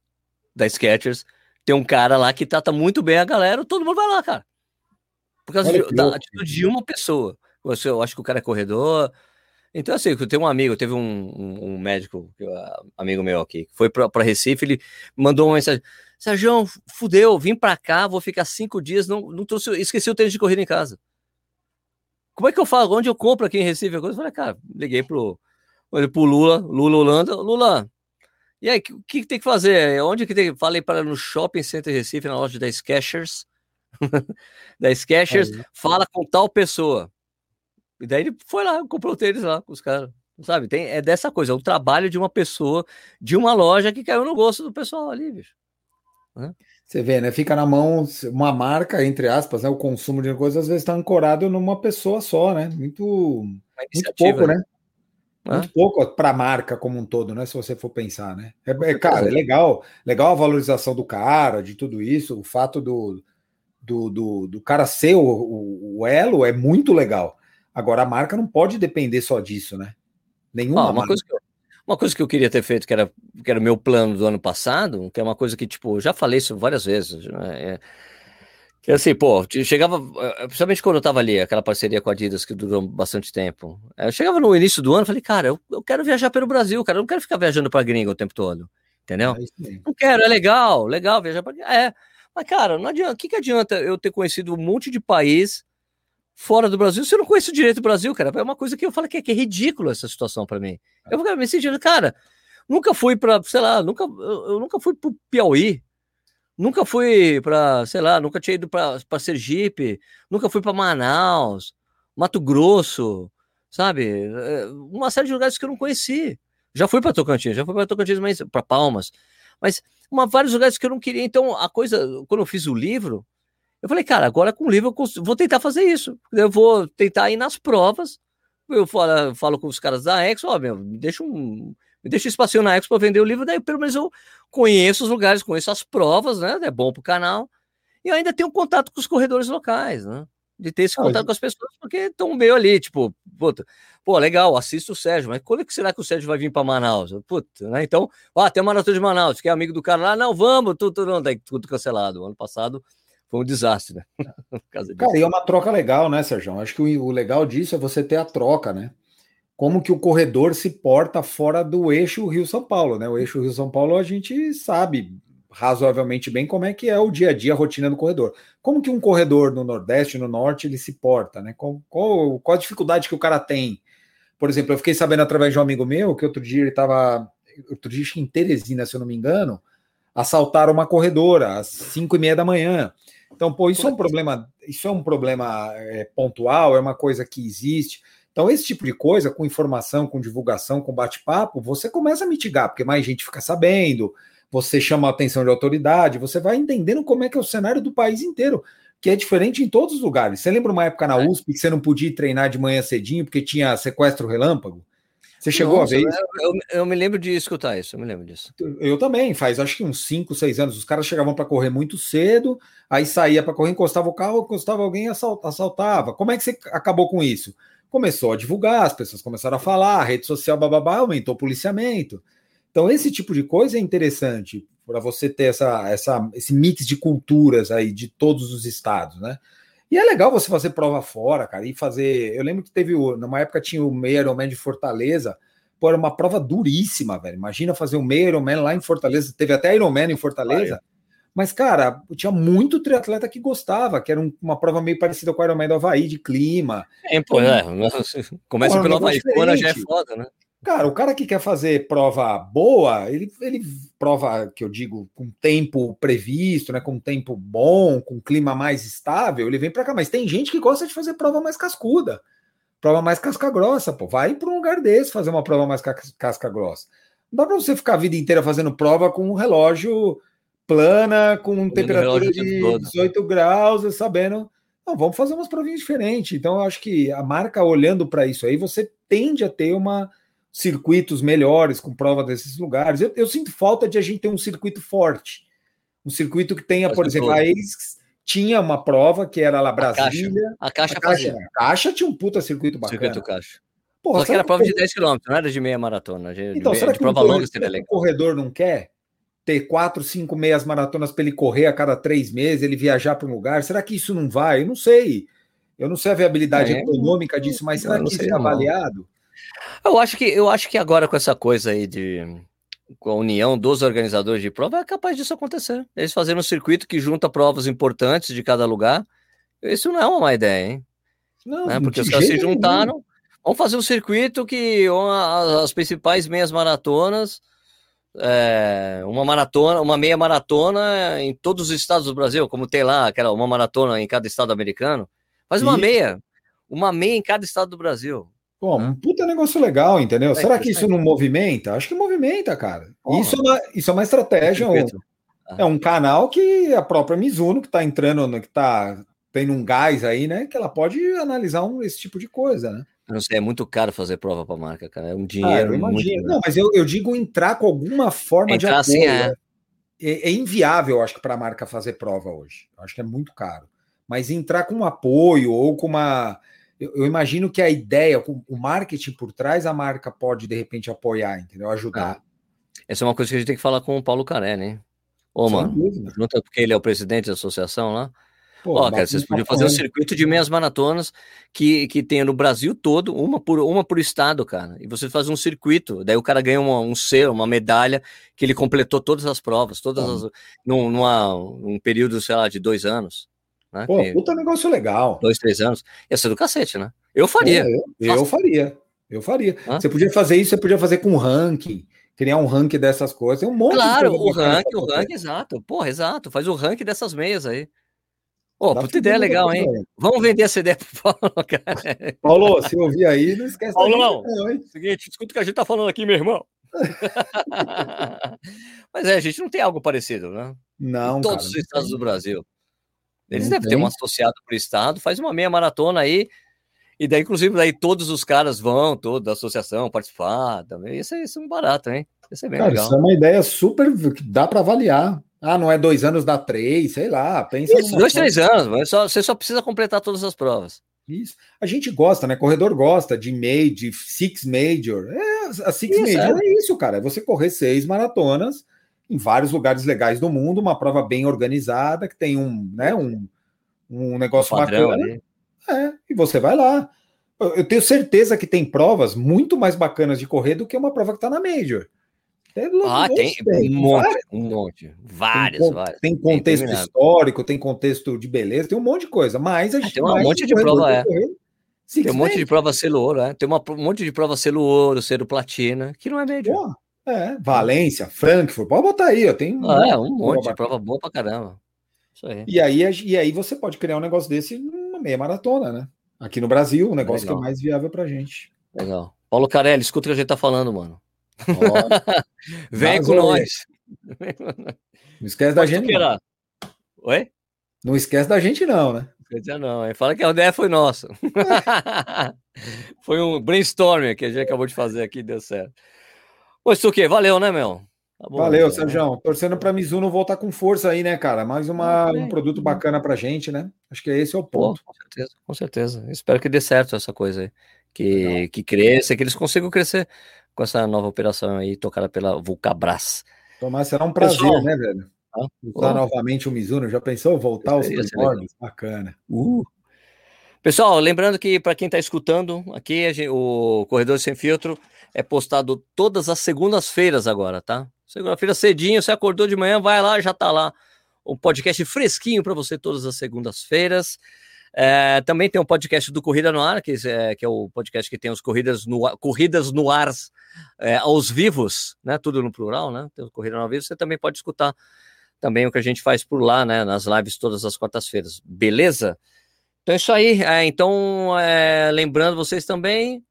da Skechers. Tem um cara lá que trata muito bem a galera, todo mundo vai lá, cara. Por causa de, da atitude de uma pessoa. Você, eu acho que o cara é corredor. Então, assim, eu tenho um amigo, teve um, um- um médico, que, ah, amigo meu aqui, que foi pra Recife, ele mandou uma mensagem. Sérgio, fudeu, vim pra cá, vou ficar cinco dias, não, não trouxe, esqueci o tênis de corrida em casa. Como é que eu falo? Onde eu compro aqui em Recife? Eu falei, cara, liguei pro, pro Lula, Lula Holanda, Lula, e aí, o que, que tem que fazer? Onde que tem? Falei para no Shopping Center Recife, na loja da Skechers, da Skechers, fala com tal pessoa. E daí ele foi lá, comprou o tênis lá com os caras. Sabe? Tem, é dessa coisa, é o trabalho de uma pessoa, de uma loja que caiu no gosto do pessoal ali, bicho. Você vê, né? Fica na mão uma marca, entre aspas, né? O consumo de coisas às vezes está ancorado numa pessoa só, né? Muito, muito pouco, né? Hã? Muito pouco para a marca como um todo, né? Se você for pensar, né? É, é, cara, é legal, legal a valorização do cara, de tudo isso, o fato do, do, do, do cara ser o, o, o elo é muito legal. Agora, a marca não pode depender só disso, né? Nenhuma. Ó, uma, marca. coisa que eu, uma coisa que eu queria ter feito, que era, que era o meu plano do ano passado, que é uma coisa que, tipo, eu já falei isso várias vezes, né? É, que assim, pô, chegava, eh, principalmente quando eu tava ali, aquela parceria com a Adidas que durou bastante tempo. eh, Eu chegava no início do ano e falei, cara, eu, eu quero viajar pelo Brasil, cara, eu não quero ficar viajando pra gringa o tempo todo, entendeu? É. Não quero, é legal, legal viajar pra É, mas cara, não adianta, o que, que adianta eu ter conhecido um monte de país fora do Brasil se eu não conheço direito o Brasil, cara? É uma coisa que eu falo que é, que é ridículo essa situação pra mim. Eu ficava me sentindo, cara, nunca fui pra, sei lá, nunca, eu, eu nunca fui pro Piauí, nunca fui pra, sei lá, nunca tinha ido pra Sergipe, nunca fui pra Manaus, Mato Grosso, sabe? É, Uma série de lugares que eu não conheci. Já fui pra Tocantins, já fui pra Tocantins, mas pra Palmas. Mas uma, vários lugares que eu não queria. Então, a coisa, quando eu fiz o livro, eu falei, cara, agora com o livro eu cons- vou tentar fazer isso. Eu vou tentar ir nas provas. Eu falo, falo com os caras da Expo, ó, meu, me deixa um. Me deixa um espacinho na Expo para vender o livro, daí pelo menos eu conheço os lugares, conheço as provas, né? É bom pro canal. E eu ainda tenho contato com os corredores locais, né? De ter esse Ah, contato com as pessoas, porque estão meio ali, tipo, puta, pô, legal, assisto o Sérgio, mas quando é que será que o Sérgio vai vir para Manaus? Puta, né? Então, ó, tem uma maratona de Manaus, que é amigo do cara lá, não, vamos, tudo, tudo, tudo cancelado. Ano passado foi um desastre, né? Cara, e é uma troca legal, né, Sérgio? Acho que o, o legal disso é você ter a troca, né? Como que o corredor se porta fora do eixo Rio-São Paulo, né? O eixo Rio-São Paulo a gente sabe razoavelmente bem como é que é o dia a dia, a rotina do corredor. Como que um corredor no Nordeste, no Norte, ele se porta, né? Qual, qual, qual a dificuldade que o cara tem? Por exemplo, eu fiquei sabendo através de um amigo meu que outro dia ele estava, outro dia em Teresina, se eu não me engano, assaltaram uma corredora às 5 e meia da manhã. Então, pô, isso é um problema, isso é um problema é, pontual, é uma coisa que existe. Então, esse tipo de coisa, com informação, com divulgação, com bate-papo, você começa a mitigar, porque mais gente fica sabendo, você chama a atenção de autoridade, você vai entendendo como é que é o cenário do país inteiro, que é diferente em todos os lugares. Você lembra uma época na É. USP que você não podia treinar de manhã cedinho porque tinha sequestro relâmpago? Você chegou Nossa, a ver isso? Eu, eu- eu me lembro de escutar isso, eu me lembro disso. Eu também, faz acho que uns 5, 6 anos. Os caras chegavam para correr muito cedo, aí saía para correr, encostava o carro, encostava alguém e assal- assaltava. Como é que você acabou com isso? Começou a divulgar, as pessoas começaram a falar, a rede social, bababá, aumentou o policiamento. Então, esse tipo de coisa é interessante para você ter essa, essa, esse mix de culturas aí de todos os estados, né? E é legal você fazer prova fora, cara, e fazer. Eu lembro que teve, o- numa época tinha o meio Ironman de Fortaleza, pô, era uma prova duríssima, velho. Imagina fazer um meio Ironman lá em Fortaleza, teve até Ironman em Fortaleza. Mas, cara, tinha muito triatleta que gostava, que era um- uma prova meio parecida com o Ironman do Havaí, de clima. É, pô, é, começa Porra, pelo um Havaí, já é foda, né? Cara, o cara que quer fazer prova boa, ele, ele prova, que eu digo, com tempo previsto, né, com tempo bom, com clima mais estável, ele vem para cá. Mas tem gente que gosta de fazer prova mais cascuda, prova mais casca grossa, pô. Vai para um lugar desse fazer uma prova mais ca- casca grossa. Não dá para você ficar a vida inteira fazendo prova com um relógio plana, com temperatura o tempo de todo. 18 graus, sabendo. Não, vamos fazer umas provinhas diferentes. Então, eu acho que a marca olhando para isso aí, você tende a ter uma circuitos melhores com prova desses lugares. Eu, eu sinto falta de a gente ter um circuito forte, Um circuito que tenha, por exemplo, a ex tinha uma prova que era lá Caixa. Brasília. A caixa, A caixa, fazia. a caixa tinha um puta circuito bacana. Circuito caixa. Porra, Só que era prova de o- 10 km, não era de meia maratona. De, Então, de, será que, prova longa seria que o legal. corredor não quer ter quatro, cinco meias maratonas para ele correr a cada três meses, ele viajar para um lugar? Será que isso não vai? Eu não sei. Eu não sei a viabilidade É, econômica disso, mas será não que isso é avaliado? Eu acho que eu acho que agora com essa coisa aí de com a união dos organizadores de prova é capaz disso acontecer. Eles fazerem um circuito que junta provas importantes de cada lugar. Isso não é uma má ideia, hein? Não, Né? Porque os caras se jeito nenhum. juntaram. Vamos fazer um circuito que uma- as principais meias maratonas, é, uma maratona, uma meia maratona em todos os estados do Brasil, como tem lá aquela uma maratona em cada estado americano. Faz uma Isso. meia, uma meia em cada estado do Brasil. Pô, um puta negócio legal, entendeu? É Será que isso não movimenta? Acho que movimenta, cara. Porra. Isso é uma, isso é uma estratégia. um- Circuito. é um canal que a própria Mizuno, que está entrando, no- que está tendo um gás aí, né? Que ela pode analisar um, esse tipo de coisa, né? Eu não sei, é muito caro fazer prova para marca, cara. É um Ah, dinheiro eu muito. Não, mas eu, eu digo entrar com alguma forma Entrar, de apoio. sim, é. né? É, é inviável, eu acho que, para a marca fazer prova hoje. Eu acho que é muito caro. Mas entrar com um apoio ou com uma. Eu, eu imagino que a ideia, com o marketing por trás, a marca pode, de repente, apoiar, entendeu? Ajudar. Essa é uma coisa que a gente tem que falar com o Paulo Carelli, hein? Ô, Sem mano, dúvida. junta porque ele é o presidente da associação lá. Pô, Ó, cara, vocês podiam fazer um circuito de meias maratonas que, que tenha no Brasil todo, uma por, uma por estado, cara. E você faz um circuito, daí o cara ganha uma, um selo, uma medalha, que ele completou todas as provas, todas Pô. as. Num, numa, um período, sei lá, de dois anos. Né? Pô, Que- puta negócio legal. dois, três anos. Ia ser do cacete, né? Eu faria. É, eu, eu faria. Eu faria. Hã? Você podia fazer isso, você podia fazer com ranking, criar um ranking dessas coisas. Tem um monte Claro, de o ranking, o ranking, exato. Porra, exato. Faz o ranking dessas meias aí. Ô, Dá puta ideia legal, hein? coisa. Vamos vender essa ideia pro Paulo, cara. Paulo, se ouvir aí, não esquece Paulão. gente, não? Seguinte, escuta o que a gente tá falando aqui, meu irmão. Mas é, a gente não tem algo parecido, né? Não, em todos cara, os estados do Brasil. Eles Não devem ter tem. um associado por estado, faz uma meia maratona aí, e daí, inclusive, daí todos os caras vão, toda da associação, participar também. Isso é, isso é um barato, hein? Isso é bem Cara, legal. isso é uma ideia super que dá para avaliar. Ah, não é dois anos, dá três, sei lá. Pensa Isso, dois, coisa- três anos, mas só- você só precisa completar todas as provas. Isso. A gente gosta, né? Corredor gosta de meio, de six major. É, a six Isso, major é. isso, cara. É você correr seis maratonas em vários lugares legais do mundo, uma prova bem organizada, que tem um, né, um, um negócio Padrão bacana. ali. É, e você vai lá. Eu tenho certeza que tem provas muito mais bacanas de correr do que uma prova que está na Major. Tem, Ah, tem um monte, várias. um monte. Várias, tem, várias. tem contexto terminado. histórico, tem contexto de beleza, tem um monte de coisa. Mas a gente tem um monte de prova, é. correr Tem um monte de major. prova selo ouro, é. Tem uma, um monte de prova selo ouro, selo platina, que não é médio. Pô, é, Valência, Frankfurt, pode botar aí, tem um Ah, é, monte um de monte de prova boa pra caramba. Isso aí. E aí, e aí você pode criar um negócio desse numa meia maratona, né? Aqui no Brasil, um negócio que é Legal. mais viável pra gente. Legal. Paulo Carelli, escuta o que a gente tá falando, mano. Vem com nós. não esquece da gente, não. Oi? Não esquece da gente, não, né? Dizer, não, hein? fala que a ideia foi nossa. foi um brainstorming que a gente acabou de fazer aqui, deu certo. O quê? Valeu, né, meu? Tá bom, Valeu, então, né? Sérgio. Torcendo pra Mizuno voltar com força aí, né, cara? Mais uma, Ah, um produto bacana pra gente, né? Acho que esse é o Pô, ponto. com certeza, com certeza. Espero que dê certo essa coisa aí. Que, que cresça, que eles consigam crescer com essa nova operação aí, tocada pela Vulcabras. Tomás, será um prazer, Pessoal. né, velho? Ah, Usar pô. novamente o Mizuno. Já pensou voltar aos primórdios? Bacana. Uh. Pessoal, lembrando que para quem está escutando, aqui a gen- o Corredor Sem Filtro é postado todas as segundas-feiras agora, tá? Segunda-feira cedinho, você acordou de manhã, vai lá, já tá lá um podcast fresquinho para você todas as segundas-feiras. É, também tem um podcast do Corrida no Ar, que é, que é o podcast que tem os corridas no ar, corridas no ar é, aos vivos, né? Tudo no plural, né? Tem o Corrida no ar vivo, você também pode escutar também o que a gente faz por lá, né? Nas lives todas as quartas-feiras, beleza? Então é isso aí. É, então, é, lembrando vocês também,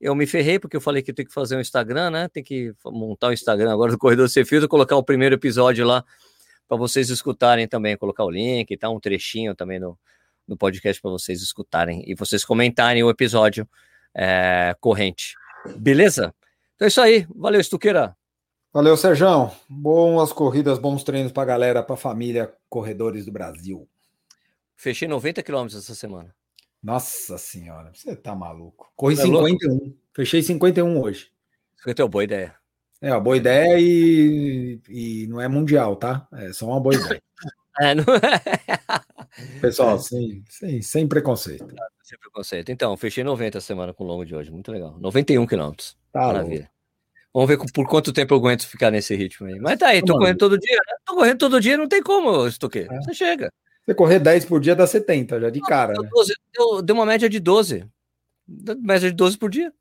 eu me ferrei porque eu falei que tem que fazer um Instagram, né? Tem que montar o Instagram agora do Corredor Sem Filtro, colocar o primeiro episódio lá para vocês escutarem também, colocar o link e tá um trechinho também no, no podcast para vocês escutarem e vocês comentarem o episódio é, corrente. Beleza? Então é isso aí. Valeu, Estuqueira. Valeu, Serjão. Boas corridas, bons treinos pra galera, pra família, corredores do Brasil. Fechei 90 quilômetros essa semana. Nossa senhora, você tá maluco. Corri Tá louco? 51. Fechei 51 hoje. Você tem uma boa ideia. É uma boa ideia e, e não é mundial, tá? É só uma boa ideia. É, não Pessoal, sem, sem, sem preconceito. Sem preconceito. Então, fechei 90 essa semana com o longo de hoje. Muito legal. 91 quilômetros. Tá Maravilha. Vamos ver por quanto tempo eu aguento ficar nesse ritmo aí. Mas tá aí, tô Mano. correndo todo dia, né? Tô correndo todo dia, não tem como, Stuque. É. Você chega. Você correr 10 por dia dá 70, já de cara, Deu, né? 12, deu, deu uma média de 12. Deu Média de 12 por dia.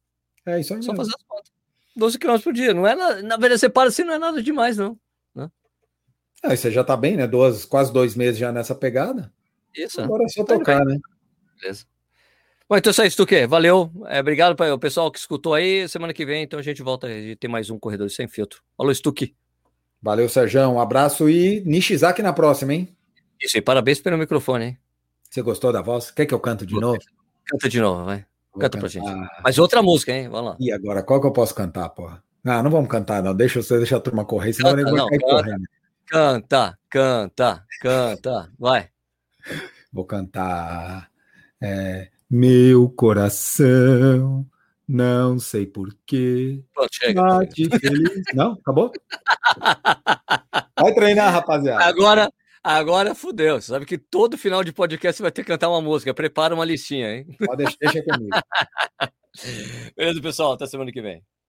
É isso aí. Só mesmo. fazer as contas. 12 quilômetros por dia. Não é na, na verdade, você para assim, não é nada demais, não. Ah, e você já tá bem, né? Duas, quase dois meses já nessa pegada. Isso. Agora é só Tá tocar, né? Beleza. Bom, então é isso aí, Stuque. Valeu. É, obrigado para o pessoal que escutou aí. Semana que vem, então a gente volta a ter mais um Corredor Sem Filtro. Falou, Stuque. Valeu, Serjão. Um abraço e Nishizaki na próxima, hein? Isso aí, parabéns pelo microfone, hein? Você gostou da voz? Quer que eu canto de novo? Canta de novo, vai. Vou Canta pra cantar. gente. Mas outra música, hein? Vamos lá. E agora, qual que eu posso cantar, porra? Não, não vamos cantar, não. Deixa você deixa a turma correr, senão Canta, eu vou não, cair canta. correndo. Canta, canta, canta. Vai. Vou cantar. é, meu coração, não sei porquê. Pronto, chega. Bate feliz. Não? Acabou? Vai treinar, rapaziada. Agora, agora fudeu. Você sabe que todo final de podcast você vai ter que cantar uma música. Prepara uma listinha, hein? Pode deixa comigo. Beleza, pessoal. Até semana que vem.